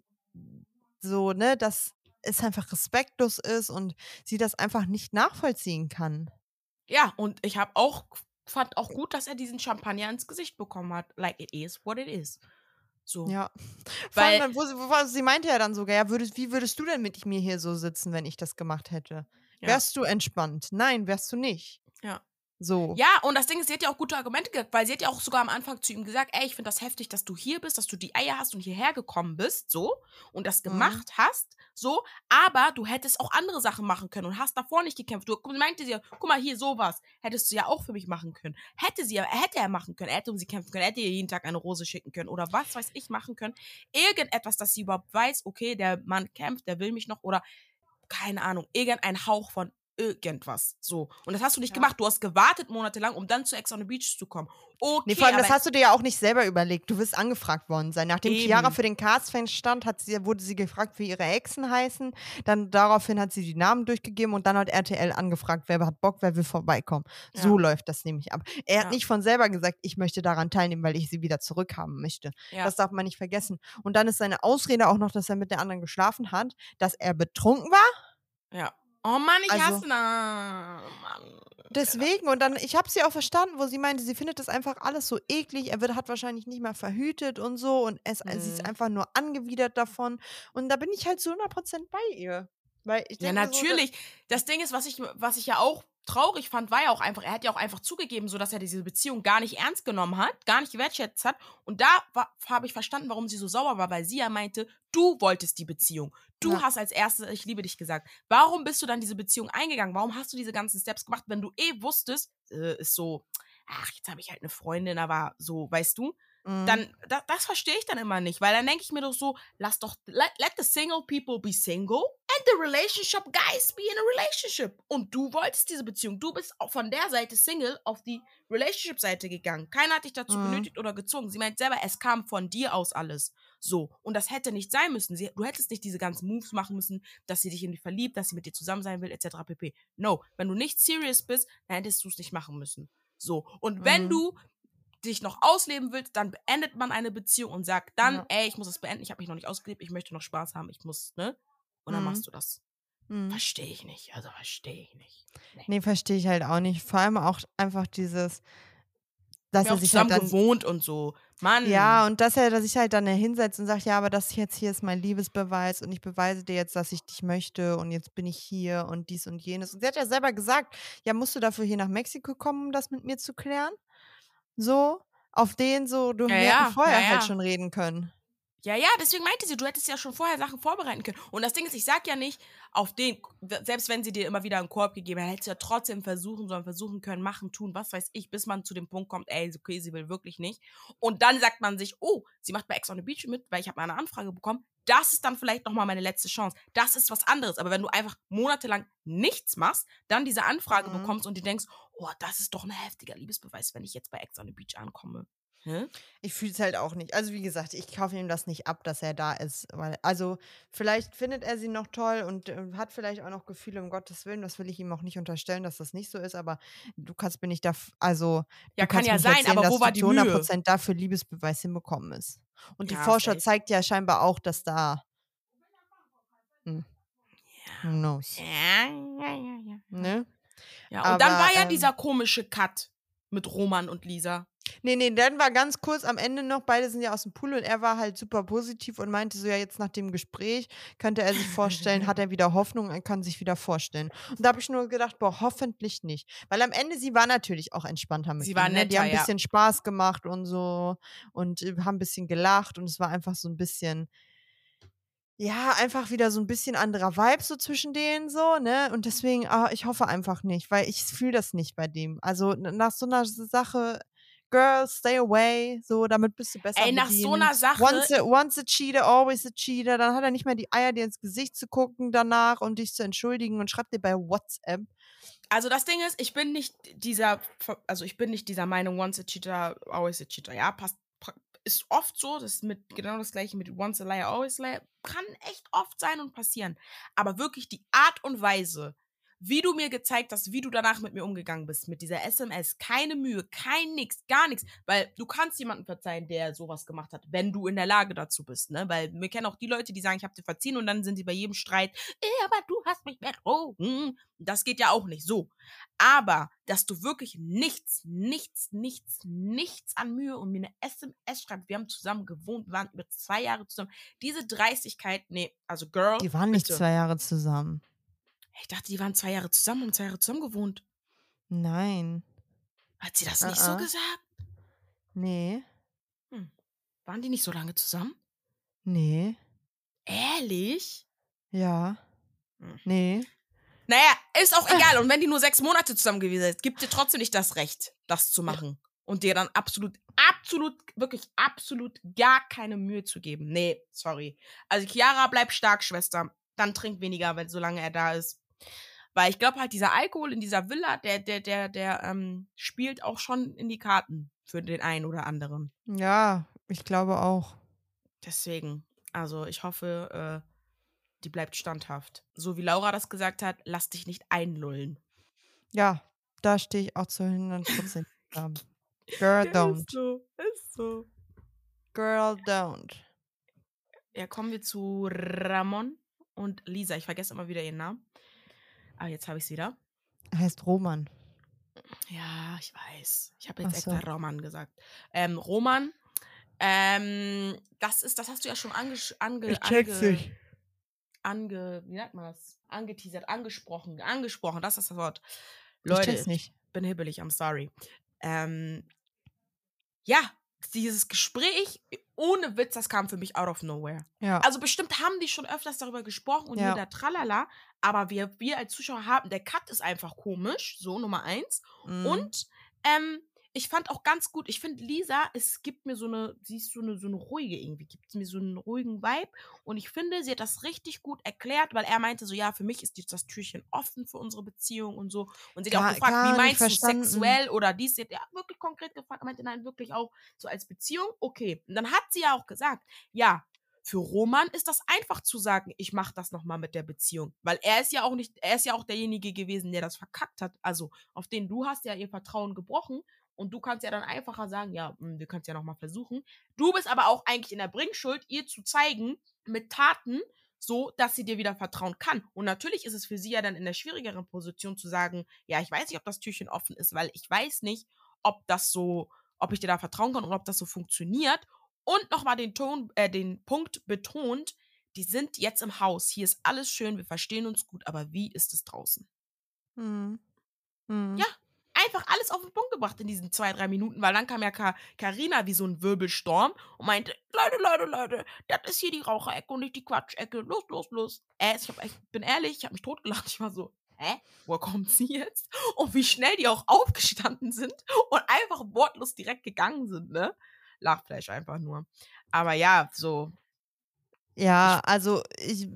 so, ne, dass es einfach respektlos ist und sie das einfach nicht nachvollziehen kann. Ja, und ich habe auch, fand auch gut, dass er diesen Champagner ins Gesicht bekommen hat. Like it is what it is. So. Ja. Weil- dann, wo sie, wo, sie meinte ja dann sogar, ja, würdest, wie würdest du denn mit mir hier so sitzen, wenn ich das gemacht hätte? Ja. Wärst du entspannt? Nein, wärst du nicht. Ja. So. Ja, und das Ding ist, sie hat ja auch gute Argumente gesagt, weil sie hat ja auch sogar am Anfang zu ihm gesagt, ey, ich finde das heftig, dass du hier bist, dass du die Eier hast und hierher gekommen bist, so, und das Mhm. gemacht hast, so, aber du hättest auch andere Sachen machen können und hast davor nicht gekämpft. Du meinte sie ja, guck mal hier, sowas, hättest du ja auch für mich machen können. Hätte sie ja, hätte er machen können, er hätte um sie kämpfen können, er hätte ihr jeden Tag eine Rose schicken können oder was weiß ich machen können. Irgendetwas, dass sie überhaupt weiß, okay, der Mann kämpft, der will mich noch oder keine Ahnung, irgendein Hauch von irgendwas. So. Und das hast du nicht Ja. gemacht. Du hast gewartet monatelang, um dann zu Ex on the Beach zu kommen. Okay, Nee, vor allem, das hast du dir ja auch nicht selber überlegt. Du wirst angefragt worden sein. Nachdem Chiara Eben. für den Cast-Fan stand, hat sie, wurde sie gefragt, wie ihre Exen heißen. Dann daraufhin hat sie die Namen durchgegeben und dann hat RTL angefragt, wer hat Bock, wer will vorbeikommen. So läuft das nämlich ab. Er hat Ja. nicht von selber gesagt, ich möchte daran teilnehmen, weil ich sie wieder zurückhaben möchte. ja. Das darf man nicht vergessen. Und dann ist seine Ausrede auch noch, dass er mit der anderen geschlafen hat, dass er betrunken war. ja. Oh Mann, ich Also- hasse na, Mann. Deswegen, und dann, ich habe sie auch verstanden, wo sie meinte, sie findet das einfach alles so eklig. Er wird, hat wahrscheinlich nicht mal verhütet und so und es, sie ist Mhm. einfach nur angewidert davon. Und da bin ich halt zu 100% bei ihr. Weil ich Ja, denke so, natürlich. Das Ding ist, was ich, was ich ja auch traurig fand, war ja auch einfach, er hat ja auch einfach zugegeben, so dass er diese Beziehung gar nicht ernst genommen hat, gar nicht gewertschätzt hat. Und da habe ich verstanden, warum sie so sauer war, weil sie ja meinte, du wolltest die Beziehung. Du Ja. hast als erstes, ich liebe dich gesagt. Warum bist du dann diese Beziehung eingegangen? Warum hast du diese ganzen Steps gemacht, wenn du eh wusstest, äh, ist so, ach, jetzt habe ich halt eine Freundin, aber so, weißt du? Mhm. dann, da, das verstehe ich dann immer nicht, weil dann denke ich mir doch so, lass doch, let, let the single people be single and the relationship guys be in a relationship. Und du wolltest diese Beziehung, du bist auch von der Seite Single auf die Relationship-Seite gegangen. Keiner hat dich dazu Mhm. benötigt oder gezwungen. Sie meint selber, es kam von dir aus alles. So. Und das hätte nicht sein müssen. Sie, du hättest nicht diese ganzen Moves machen müssen, dass sie dich in dich verliebt, dass sie mit dir zusammen sein will, etc. pp. No. Wenn du nicht serious bist, dann hättest du es nicht machen müssen. So. Und wenn Mhm. du dich noch ausleben willst, dann beendet man eine Beziehung und sagt dann, Ja. ey, ich muss das beenden, ich habe mich noch nicht ausgelebt, ich möchte noch Spaß haben, ich muss, ne? Und dann Mhm. machst du das. Mhm. Verstehe ich nicht. Also verstehe ich nicht. Nee, verstehe ich halt auch nicht. Vor allem auch einfach dieses, dass er sich zusammen halt dann gewohnt und so. Mann. Ja, und dass er sich halt dann hinsetzt und sagt, ja, aber das jetzt hier ist mein Liebesbeweis und ich beweise dir jetzt, dass ich dich möchte und jetzt bin ich hier und dies und jenes. Und sie hat ja selber gesagt, ja, musst du dafür hier nach Mexiko kommen, um das mit mir zu klären? So, auf den so, du Ja, ja, vorher ja, halt ja. schon reden können. Ja, ja, deswegen meinte sie, du hättest ja schon vorher Sachen vorbereiten können. Und das Ding ist, ich sag ja nicht, auf den, selbst wenn sie dir immer wieder einen Korb gegeben hat, hättest du ja trotzdem versuchen sollen, versuchen können, machen, tun, was weiß ich, bis man zu dem Punkt kommt, ey, okay, sie will wirklich nicht. Und dann sagt man sich, oh, sie macht bei Ex on the Beach mit, weil ich habe eine Anfrage bekommen. Das ist dann vielleicht nochmal meine letzte Chance. Das ist was anderes. Aber wenn du einfach monatelang nichts machst, dann diese Anfrage Mhm. bekommst und dir denkst, oh, das ist doch ein heftiger Liebesbeweis, wenn ich jetzt bei Ex on the Beach ankomme. Hä? Ich fühle es halt auch nicht. Also wie gesagt, ich kaufe ihm das nicht ab, dass er da ist. Weil, also vielleicht findet er sie noch toll und äh, hat vielleicht auch noch Gefühle, um Gottes Willen. Das will ich ihm auch nicht unterstellen, dass das nicht so ist. Aber du kannst mir nicht da, also Ja, kann ja sein, erzählen, aber wo war die zu Mühe? 100% dafür Liebesbeweis hinbekommen ist. Und die Ja, Forscher safe. zeigt ja scheinbar auch, dass da, hm, who knows, Ja, ja, ja, ja. ne? Ja, und dann Aber, war ja ähm, dieser komische Cut mit Roman und Lisa. Nee, nee, dann war ganz kurz am Ende noch, beide sind ja aus dem Pool und er war halt super positiv und meinte so, ja, jetzt nach dem Gespräch könnte er sich vorstellen, hat er wieder Hoffnung, er kann sich wieder vorstellen. Und da habe ich nur gedacht, boah, hoffentlich nicht. Weil am Ende, sie war natürlich auch entspannter mit Sie ihm. war ne? Die netter, haben ein ja. bisschen Spaß gemacht und so und äh, haben ein bisschen gelacht und es war einfach so ein bisschen, ja, einfach wieder so ein bisschen anderer Vibe so zwischen denen so, ne? Und deswegen, ah, ich hoffe einfach nicht, weil ich fühle das nicht bei dem. Also nach so einer Sache, Girl, stay away, so, damit bist du besser Ey, nach so einer. Sache- Once a, once a cheater, always a cheater. Dann hat er nicht mehr die Eier, dir ins Gesicht zu gucken danach und dich zu entschuldigen und schreibt dir bei WhatsApp. Also das Ding ist, ich bin nicht dieser, also ich bin nicht dieser Meinung, once a cheater, always a cheater. Ja, passt, ist oft so, das ist mit genau das gleiche mit once a liar, always a liar. Kann echt oft sein und passieren. Aber wirklich die Art und Weise, wie du mir gezeigt hast, wie du danach mit mir umgegangen bist, mit dieser SMS, keine Mühe, kein nix, gar nichts, weil du kannst jemanden verzeihen, der sowas gemacht hat, wenn du in der Lage dazu bist, ne? Weil wir kennen auch die Leute, die sagen, ich habe dir verziehen und dann sind sie bei jedem Streit, eh, aber du hast mich betrogen. Das geht ja auch nicht so. Aber, dass du wirklich nichts, nichts, nichts, nichts an Mühe und mir eine SMS schreibst, wir haben zusammen gewohnt, wir waren über zwei Jahre zusammen. Diese Dreistigkeit, nee, also Girl. Die waren nicht bitte. zwei Jahre zusammen. Ich dachte, die waren zwei Jahre zusammen und zwei Jahre zusammen gewohnt. Nein. Hat sie das nicht so Uh-uh. gesagt? Nee. Waren die nicht so lange zusammen? Nee. Ehrlich? Ja. Hm. Nee. Naja, ist auch egal. Und wenn die nur sechs Monate zusammen gewesen sind, gibt dir trotzdem nicht das Recht, das zu machen. Und dir dann absolut, absolut, wirklich absolut gar keine Mühe zu geben. Nee, sorry. Also Chiara, bleib stark, Schwester. Dann trink weniger, wenn solange er da ist. Weil ich glaube halt, dieser Alkohol in dieser Villa, der, der, der, der ähm, spielt auch schon in die Karten für den einen oder anderen. Ja, ich glaube auch. Deswegen, also ich hoffe, äh, die bleibt standhaft. So wie Laura das gesagt hat, lass dich nicht einlullen. Ja, da stehe ich auch zu 100% zusammen. Girl, don't. Ist so, ist so. Girl, don't. Ja, kommen wir zu Ramon und Lisa. Ich vergesse immer wieder ihren Namen. Aber jetzt habe ich es wieder. Heißt Roman. Ja, ich weiß. Ich habe jetzt so. extra Roman gesagt. Ähm, Roman, ähm, das ist, das hast du ja schon ange, ange, ange, ange, wie sagt man das? Angeteasert, angesprochen, angesprochen, das ist das Wort. Ich Leute, check's nicht. bin hibbelig, I'm sorry. Ähm, ja, dieses Gespräch, ohne Witz, das kam für mich out of nowhere. Ja. Also bestimmt haben die schon öfters darüber gesprochen und Ja. jeder tralala, aber wir, wir als Zuschauer haben, der Cut ist einfach komisch, so Nummer eins. Mhm. Und ähm, ich fand auch ganz gut, ich finde Lisa, es gibt mir so eine, sie ist so eine, so eine ruhige irgendwie, gibt mir so einen ruhigen Vibe. Und ich finde, sie hat das richtig gut erklärt, weil er meinte so, ja, für mich ist jetzt das Türchen offen für unsere Beziehung und so. Und sie hat Gar- auch gefragt, wie meinst du sexuell oder dies? Sie hat ja wirklich konkret gefragt, er meinte nein, wirklich auch so als Beziehung, okay. Und dann hat sie ja auch gesagt, ja, für Roman ist das einfach zu sagen, ich mache das nochmal mit der Beziehung. Weil er ist ja auch nicht, er ist ja auch derjenige gewesen, der das verkackt hat. Also, auf den du hast ja ihr Vertrauen gebrochen. Und du kannst ja dann einfacher sagen, ja, hm, wir können es ja nochmal versuchen. Du bist aber auch eigentlich in der Bringschuld, ihr zu zeigen, mit Taten, so, dass sie dir wieder vertrauen kann. Und natürlich ist es für sie ja dann in der schwierigeren Position zu sagen, ja, ich weiß nicht, ob das Türchen offen ist, weil ich weiß nicht, ob das so, ob ich dir da vertrauen kann und ob das so funktioniert. Und nochmal den Ton, äh, den Punkt betont, die sind jetzt im Haus. Hier ist alles schön, wir verstehen uns gut, aber wie ist es draußen? Mhm. Mhm. Ja. Einfach alles auf den Punkt gebracht in diesen zwei, drei Minuten, weil dann kam ja Karina wie so ein Wirbelstorm und meinte, Leute, Leute, Leute, das ist hier die Raucherecke und nicht die Quatschecke. Los, los, los. Äh, ich, hab, ich bin ehrlich, ich habe mich totgelacht. Ich war so, hä? Woher kommt sie jetzt? Und wie schnell die auch aufgestanden sind und einfach wortlos direkt gegangen sind, ne? Lachfleisch einfach nur. Aber ja, so. Ja, also ich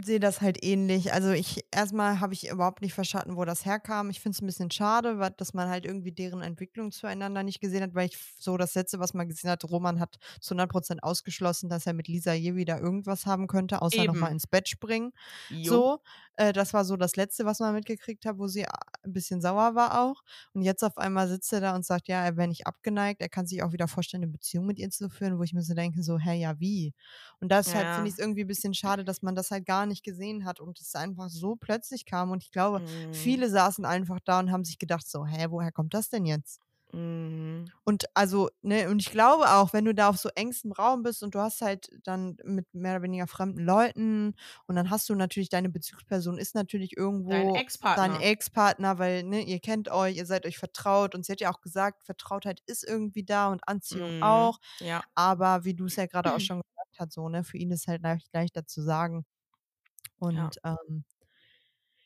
sehe das halt ähnlich. Also ich erstmal habe ich überhaupt nicht verstanden, wo das herkam. Ich finde es ein bisschen schade, dass man halt irgendwie deren Entwicklung zueinander nicht gesehen hat, weil ich so das letzte, was man gesehen hat, Roman hat zu 100% ausgeschlossen, dass er mit Lisa je wieder irgendwas haben könnte, außer nochmal ins Bett springen. Jo. So, äh, das war so das Letzte, was man mitgekriegt hat, wo sie ein bisschen sauer war auch. Und jetzt auf einmal sitzt er da und sagt, ja, er wäre nicht abgeneigt, er kann sich auch wieder vorstellen, eine Beziehung mit ihr zu führen, wo ich mir so denke, so, hä, ja, wie? Und deshalb Ja. Finde ich es irgendwie ein bisschen schade, dass man das halt gar nicht gesehen hat und es einfach so plötzlich kam. Und ich glaube, Mm. viele saßen einfach da und haben sich gedacht, so, hä, woher kommt das denn jetzt? Mhm. Und also, ne, und ich glaube auch, wenn du da auf so engstem Raum bist und du hast halt dann mit mehr oder weniger fremden Leuten und dann hast du natürlich deine Bezugsperson ist natürlich irgendwo dein Ex-Partner. Ex-Partner, weil, ne, ihr kennt euch, ihr seid euch vertraut und sie hat ja auch gesagt, Vertrautheit ist irgendwie da und Anziehung Mhm. auch. Ja. Aber wie du es ja gerade auch schon hast, so, ne, für ihn ist halt leicht leichter zu sagen. Und, ähm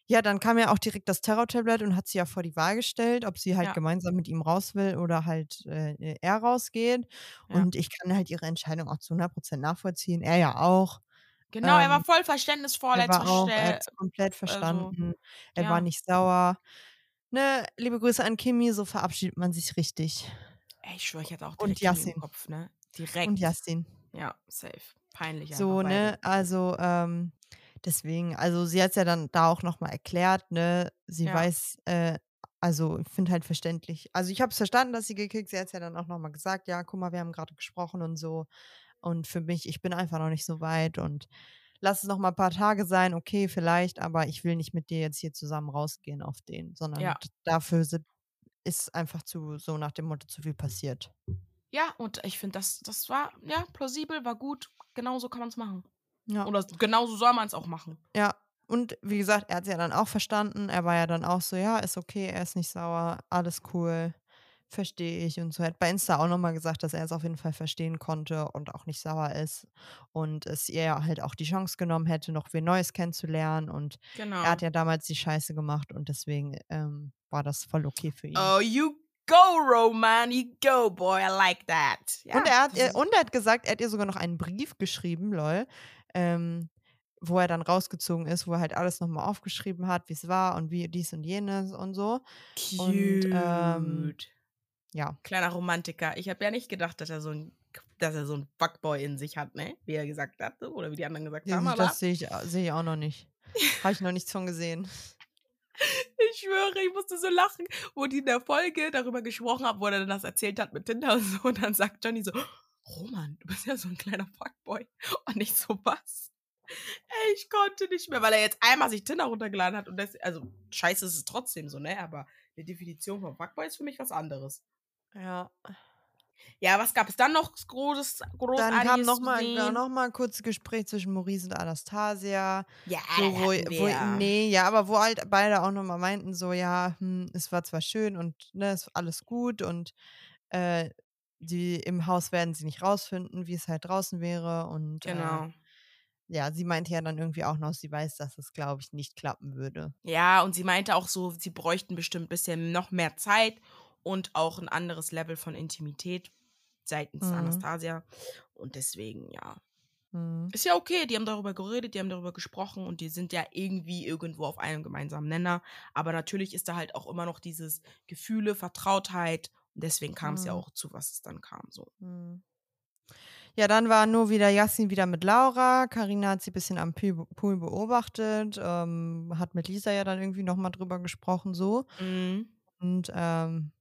ja, dann kam ja auch direkt das Terror-Tablett und hat sie ja vor die Wahl gestellt, ob sie halt Ja. gemeinsam mit ihm raus will oder halt, äh, er rausgeht. Ja. Und ich kann halt ihre Entscheidung auch zu 100% nachvollziehen, er ja auch. Genau, er war Ähm, voll verständnisvoll, er war auch er hat's komplett also, verstanden. Er ja. war nicht sauer. Ne, liebe Grüße an Kimi, so verabschiedet man sich richtig. Ey, ich schwöre, ich hatte auch Und direkt im Yassin. Kopf, ne? Und Direkt. Ja, safe. Peinlich So, beide. ne, also, ähm, deswegen also, sie hat's ja dann da auch noch mal erklärt, ne? Sie Ja. weiß, äh also, ich finde halt verständlich also, ich habe es verstanden, dass sie gekickt sie hat's ja dann auch noch mal gesagt: „Ja, guck mal, wir haben grade gesprochen und so. Und für mich ich bin einfach noch nicht so weit und lass es noch mal 'n paar Tage sein, okay, vielleicht, aber ich will nicht mit dir jetzt hier zusammen rausgehen auf den, sondern Ja. dafür ist einfach zu so nach dem Motto zu viel passiert.“ Ja, und ich finde, das das war, ja, plausibel, war gut. Genauso kann man's machen. Ja. Oder genauso soll man's auch machen. Ja, und wie gesagt, er hat's ja dann auch verstanden. Er war ja dann auch so: „Ja, ist okay, er ist nicht sauer, alles cool, verstehe ich“ und so. Er hat bei Insta auch noch mal gesagt, dass er es auf jeden Fall verstehen konnte und auch nicht sauer ist und es ihr ja halt auch die Chance genommen hätte, noch wen Neues kennenzulernen und Genau. er hat ja damals die Scheiße gemacht und deswegen, ähm, war das voll okay für ihn. Oh, you go, Roman, you go, boy, I like that. Ja, und er hat das ihr ist und er hat gesagt, er hat ihr sogar noch einen Brief geschrieben, lol, ähm, wo er dann rausgezogen ist, wo er halt alles noch mal aufgeschrieben hat, wie's war und wie dies und jenes und so. Und, ähm, cute. ja. Kleiner Romantiker. Ich habe ja nicht gedacht, dass er so 'n dass er so 'n Fuckboy in sich hat, ne? Wie er gesagt hat oder wie die anderen gesagt Ja, haben, das sehe ich a sehe ich auch noch nicht. Habe ich noch nichts von gesehen. Schwöre, ich musste so lachen, wo die in der Folge darüber gesprochen haben, wo er dann das erzählt hat mit Tinder und so. Und dann sagt Johnny so: „Roman, du bist ja so 'n kleiner Fuckboy.“ Und ich so: „Was?“ Ey, ich konnte nicht mehr, weil er jetzt einmal sich Tinder runtergeladen hat und das also, scheiße ist es trotzdem so, ne? Aber 'ne Definition von Fuckboy ist für mich was anderes. Ja. Ja, was gab es dann noch Großes Dann kam Großartiges noch zu mal sehen? da noch mal 'n kurzes Gespräch zwischen Maurice und Anastasia. Ja, So, wo wo wir. ne, ja, aber wo halt beide auch noch mal meinten so: „Ja, hm, es war zwar schön und, ne, ist alles gut und, äh, die im Haus werden sie nicht rausfinden, wie es halt draußen wäre.“ Und, äh, Genau. ja, sie meinte ja dann irgendwie auch noch, sie weiß, dass es, glaube ich, nicht klappen würde. Ja, und sie meinte auch so, sie bräuchten bestimmt bisschen noch mehr Zeit und auch 'n anderes Level von Intimität seitens Mhm. Anastasia. Und deswegen, ja. Mhm. Ist ja okay, die haben darüber geredet, die haben darüber gesprochen und die sind ja irgendwie irgendwo auf einem gemeinsamen Nenner. Aber natürlich ist da halt auch immer noch dieses Gefühle, Vertrautheit und deswegen kam's ja Mhm. auch zu, was es dann kam, so. Mhm. Ja, dann war nur wieder Yassin wieder mit Laura. Carina hat sie bisschen am Pool beobachtet, ähm, hat mit Lisa ja dann irgendwie noch mal drüber gesprochen so. Mhm. Und, ähm,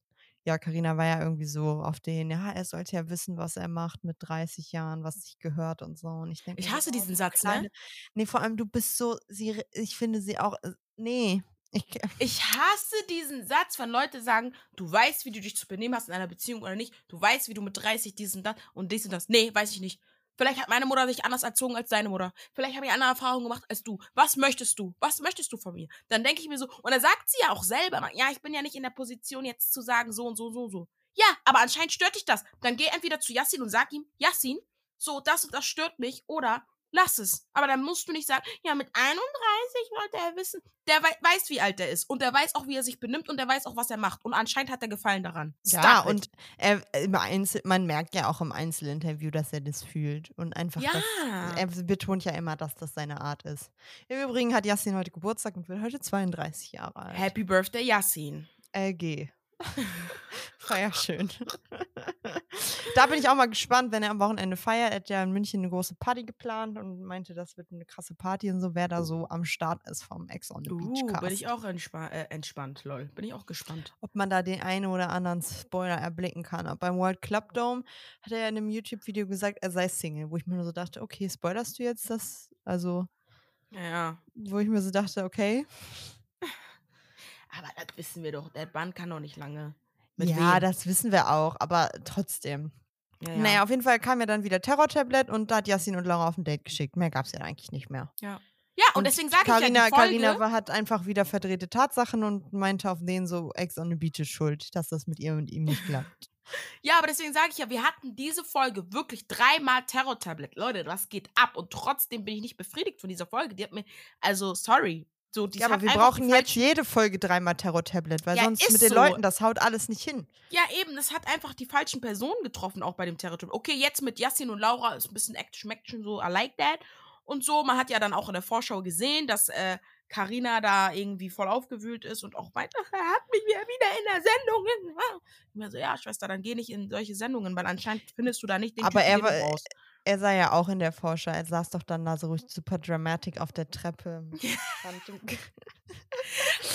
ja, Carina war ja irgendwie so auf den: „Ja, er sollte ja wissen, was er macht mit 30 Jahren, was sich gehört und so.“ Und ich denke Ich hasse „Oh, diesen Satz, kleine“ ne? Ne, vor allem du bist so sie ich finde sie auch äh, ne. Ich Ich hasse diesen Satz, wenn Leute sagen: „Du weißt, wie du dich zu benehmen hast in einer Beziehung oder nicht. Du weißt, wie du mit 30 dies und das und dies und das.“ Ne, weiß ich nicht. Vielleicht hat meine Mutter dich anders erzogen als deine Mutter. Vielleicht habe ich andere Erfahrungen gemacht als du. Was möchtest du? Was möchtest du von mir? Dann denke ich mir so und dann sagt sie ja auch selber „Ja, ich bin ja nicht in der Position, jetzt zu sagen, so und so, so so.“ Ja, aber anscheinend stört dich das. Dann geh entweder zu Yassin und sag ihm: „Yassin, so, das und das stört mich“, oder lass es. Aber dann musst du nicht sagen: „Ja, mit 31 wollte er wissen.“ Der wei weiß, wie alt er ist und der weiß auch, wie er sich benimmt und der weiß auch, was er macht und anscheinend hat er Gefallen daran. Ja, Stop it. und er Einzel man merkt ja auch im Einzelinterview, dass er das fühlt und einfach das Ja. er betont ja immer, dass das seine Art ist. Im Übrigen hat Yassin heute Geburtstag und wird heute 32 Jahre alt. Happy Birthday, Yassin. LG. Feier schön. Da bin ich auch mal gespannt, wenn er am Wochenende feiert. Er hat ja in München 'ne große Party geplant und meinte, das wird 'ne krasse Party und so, wer da so am Start ist vom Ex on the Beach Uh, bin Cast. ich auch entspa äh, entspannt, lol. Bin ich auch gespannt. Ob man da den einen oder anderen Spoiler erblicken kann. Auch beim World Club Dome hat er ja in 'nem YouTube-Video gesagt, er sei Single, wo ich mir nur so dachte: „Okay, spoilerst du jetzt das?“ Also Ja, ja. wo ich mir so dachte: „Okay.“ Aber das wissen wir doch. Der Mann kann doch nicht lange. Mit ja, wem? das wissen wir auch, aber trotzdem. Ja, ja. Naja, auf jeden Fall kam ja dann wieder Terror-Tablet und da hat Yassin und Laura auf ein Date geschickt. Mehr gab es ja eigentlich nicht mehr. Ja, und, deswegen sage ich ja, die Folge, Carina hat einfach wieder verdrehte Tatsachen und meinte auf denen so, Ex on the Beach ist schuld, dass das mit ihr und ihm nicht klappt. Ja, aber deswegen sage ich ja, wir hatten diese Folge wirklich dreimal Terror-Tablet. Leute, das geht ab. Und trotzdem bin ich nicht befriedigt von dieser Folge. Die hat mir, also, sorry. So, ja, aber wir brauchen jetzt jede Folge dreimal Terror-Tablet, weil Ja, sonst mit den so. Leuten, das haut alles nicht hin. Ja, eben, das hat einfach die falschen Personen getroffen, auch bei dem Terror-Tablet. Okay, jetzt mit Yassin und Laura ist ein bisschen Action-Action, so, I like that. Und so, man hat ja dann auch in der Vorschau gesehen, dass äh, Carina da irgendwie voll aufgewühlt ist und auch meinte, er hat mich wieder wieder in der Sendung. Ich mir so, ja, Schwester, dann geh nicht in solche Sendungen, weil anscheinend findest du da nicht den Aber Typen, er war- du brauchst. Er sah ja auch in der Vorschau, er saß doch dann da so super dramatic auf der Treppe. Du-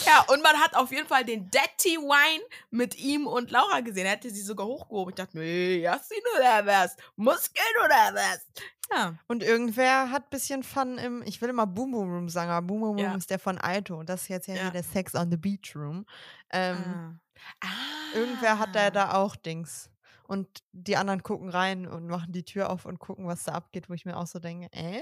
Ja, und man hat auf jeden Fall den Daddy Wine mit ihm und Laura gesehen. Er hätte sie sogar hochgehoben. Ich dachte mir, "Hey, Yassin oder was? Muskeln oder was? Ja. Und irgendwer hat ein bisschen Fun im, ich will immer Boom Boom Room sagen, aber Boom Boom Room Ja. ist der von Alto. Und das ist jetzt ja, Ja. hier der Sex on the Beach Room. Ähm, ah. Irgendwer hat da Ah. da auch Dings. Und die anderen gucken rein und machen die Tür auf und gucken, was da abgeht, wo ich mir auch so denke, äh?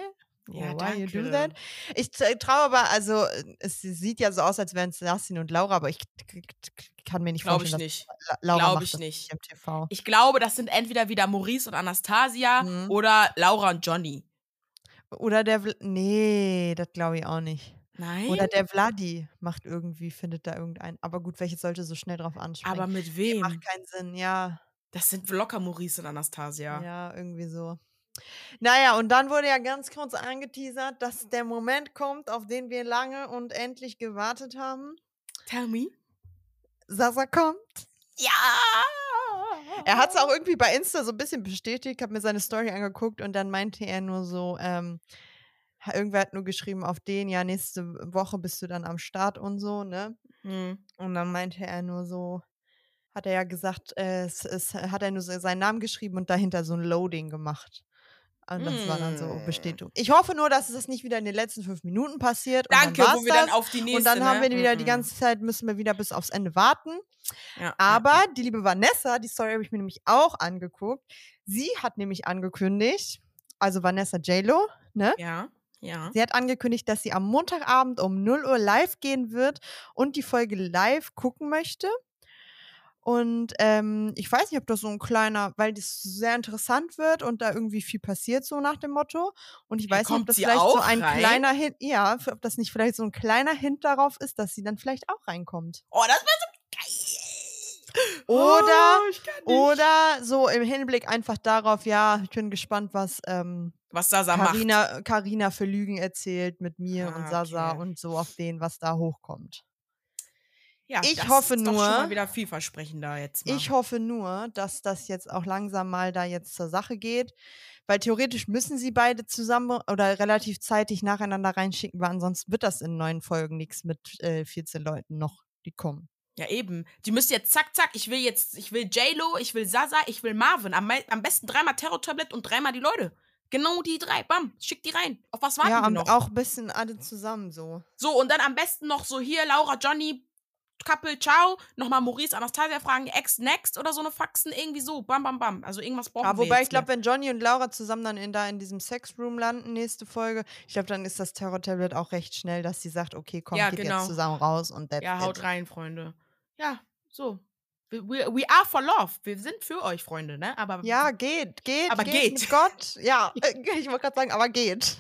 Ja, Why you do danke. that? Ich t- traue aber, also äh, es sieht ja so aus, als wären es Justin und Laura, aber ich kann mir nicht Glaube ich vorstellen, nicht. dass La- Laura Glaub macht ich das nicht. im TV. Ich glaube, das sind entweder wieder Maurice und Anastasia Mhm. oder Laura und Johnny. Oder der, Vl nee, das glaube ich auch nicht. Nein? Oder der Vladi macht irgendwie, findet da irgendeinen. Aber gut, welches sollte so schnell drauf anspringen? Aber mit wem? macht keinen Sinn, ja. Das sind locker Maurice und Anastasia. Ja, irgendwie so. Naja, und dann wurde ja ganz kurz angeteasert, dass der Moment kommt, auf den wir lange und endlich gewartet haben. Tell me. Sasa kommt. Ja! Er hat es auch irgendwie bei Insta so ein bisschen bestätigt, habe mir seine Story angeguckt und dann meinte er nur so, ähm, irgendwer hat nur geschrieben auf den, ja, nächste Woche bist du dann am Start und so, ne? Hm. Und dann meinte er nur so, hat er ja gesagt, äh, es, es hat er nur seinen Namen geschrieben und dahinter so ein Loading gemacht. Und das war dann so Mm. Bestätigung. Ich hoffe nur, dass es nicht wieder in den letzten fünf Minuten passiert. Danke, und dann wo wir dann das. auf die nächste. Und dann haben ne? wir wieder die Mhm. ganze Zeit, müssen wir wieder bis aufs Ende warten. Ja, Aber die liebe Vanessa, die Story habe ich mir nämlich auch angeguckt. Sie hat nämlich angekündigt, also Vanessa JLo, ne? Ja, ja. Sie hat angekündigt, dass sie am Montagabend um 0 Uhr live gehen wird und die Folge live gucken möchte. Und ähm, ich weiß nicht, ob das so ein kleiner, weil das sehr interessant wird und da irgendwie viel passiert, so nach dem Motto. Und ich weiß nicht, ob das vielleicht so ein rein? kleiner Hint, ja, ob das nicht vielleicht so ein kleiner Hint darauf ist, dass sie dann vielleicht auch reinkommt. Oh, das wäre so geil. Oder- oh. Oder so im Hinblick einfach darauf, ja, ich bin gespannt, was ähm, was Sasa macht. Carina, Carina für Lügen erzählt mit mir und Ah, Sasa okay. und so auf den, was da hochkommt. Ja, ich das hoffe nur- schon mal wieder vielversprechender jetzt mal. Ich hoffe nur, dass das jetzt auch langsam mal da jetzt zur Sache geht, weil theoretisch müssen sie beide zusammen oder relativ zeitig nacheinander reinschicken, weil ansonsten wird das in neuen Folgen nichts mit äh, 14 Leuten noch, die kommen. Ja, eben. Die müsst jetzt zack, zack. Ich will jetzt, ich will J-Lo, ich will Sasa, ich will Marvin. Am, am besten dreimal Terror-Tablet und dreimal die Leute. Genau die drei. Bam. Schick die rein. Auf was warten ja, wir noch? auch ein bisschen alle zusammen so. So, und dann am besten noch so hier, Laura, Johnny, Couple, ciao. Nochmal Maurice, Anastasia fragen, Ex, Next oder so eine Faxen. Irgendwie so. Bam, bam, bam. Also irgendwas brauchen Ja, wir wobei ich glaube, wenn Johnny und Laura zusammen dann in, da in diesem Sexroom landen, nächste Folge, ich glaube, dann ist das Terror-Tablet auch recht schnell, dass sie sagt, okay, komm, Ja, geht genau. jetzt zusammen raus und that's Ja, haut it. rein, Freunde. Ja, so. We, we, are for love. Wir sind für euch, Freunde, ne? Aber Ja, geht, geht, Aber geht, geht. Gott. Ja, äh, ich wollte gerade sagen, aber geht.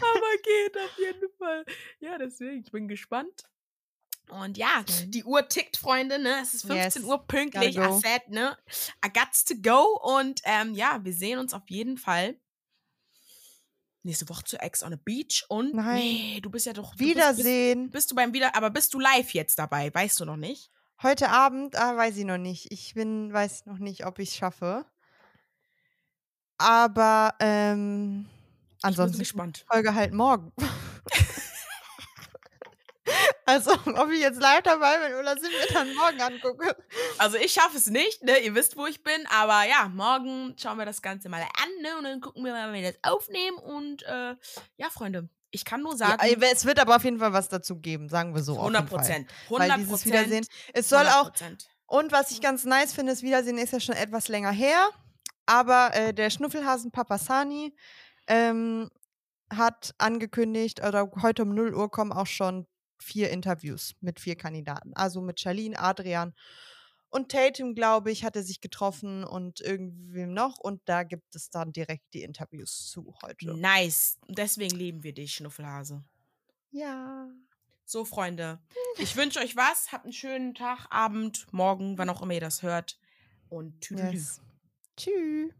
Aber geht auf jeden Fall. Ja, deswegen, ich bin gespannt. Und ja, Same. die Uhr tickt, Freunde, ne? Es ist 15 Yes, Uhr pünktlich. I said, ne? I got to go. Und ähm, ja, wir sehen uns auf jeden Fall nächste Woche zu Ex on a Beach. Und Nein. nee, du bist ja doch. Wiedersehen. Bist, bist, bist du beim Wieder, aber bist du live jetzt dabei? Weißt du noch nicht? Heute Abend, ah, weiß ich noch nicht. Ich bin, weiß noch nicht, ob ich es schaffe. Aber ähm, Ich bin ansonsten gespannt. Folge halt morgen. also, ob ich jetzt live dabei bin oder sind wir dann morgen angucke. Also ich schaffe es nicht, ne? Ihr wisst, wo ich bin. Aber ja, morgen schauen wir das Ganze mal an, ne? Und dann gucken wir mal, wie wir das aufnehmen. Und äh, ja, Freunde, ich kann nur Ja, sagen, es wird aber auf jeden Fall was dazu geben, sagen wir so. auf 100 jeden Fall. Prozent. Weil 100 dieses Wiedersehen. Es soll auch, Und was ich ganz nice finde, das Wiedersehen ist ja schon etwas länger her. Aber äh, der Schnuffelhasen Papasani ähm, hat angekündigt, oder heute um 0 Uhr kommen auch schon vier Interviews mit vier Kandidaten. Also mit Charlene, Adrian und Tatum, glaube ich, hat er sich getroffen und irgendwem noch. Und da gibt es dann direkt die Interviews zu heute. Nice. Deswegen lieben wir dich, Schnuffelhase. Ja. So, Freunde, ich wünsche euch was. Habt einen schönen Tag, Abend, Morgen, wann auch immer ihr das hört. Und tschüss. Yes. Tschüss.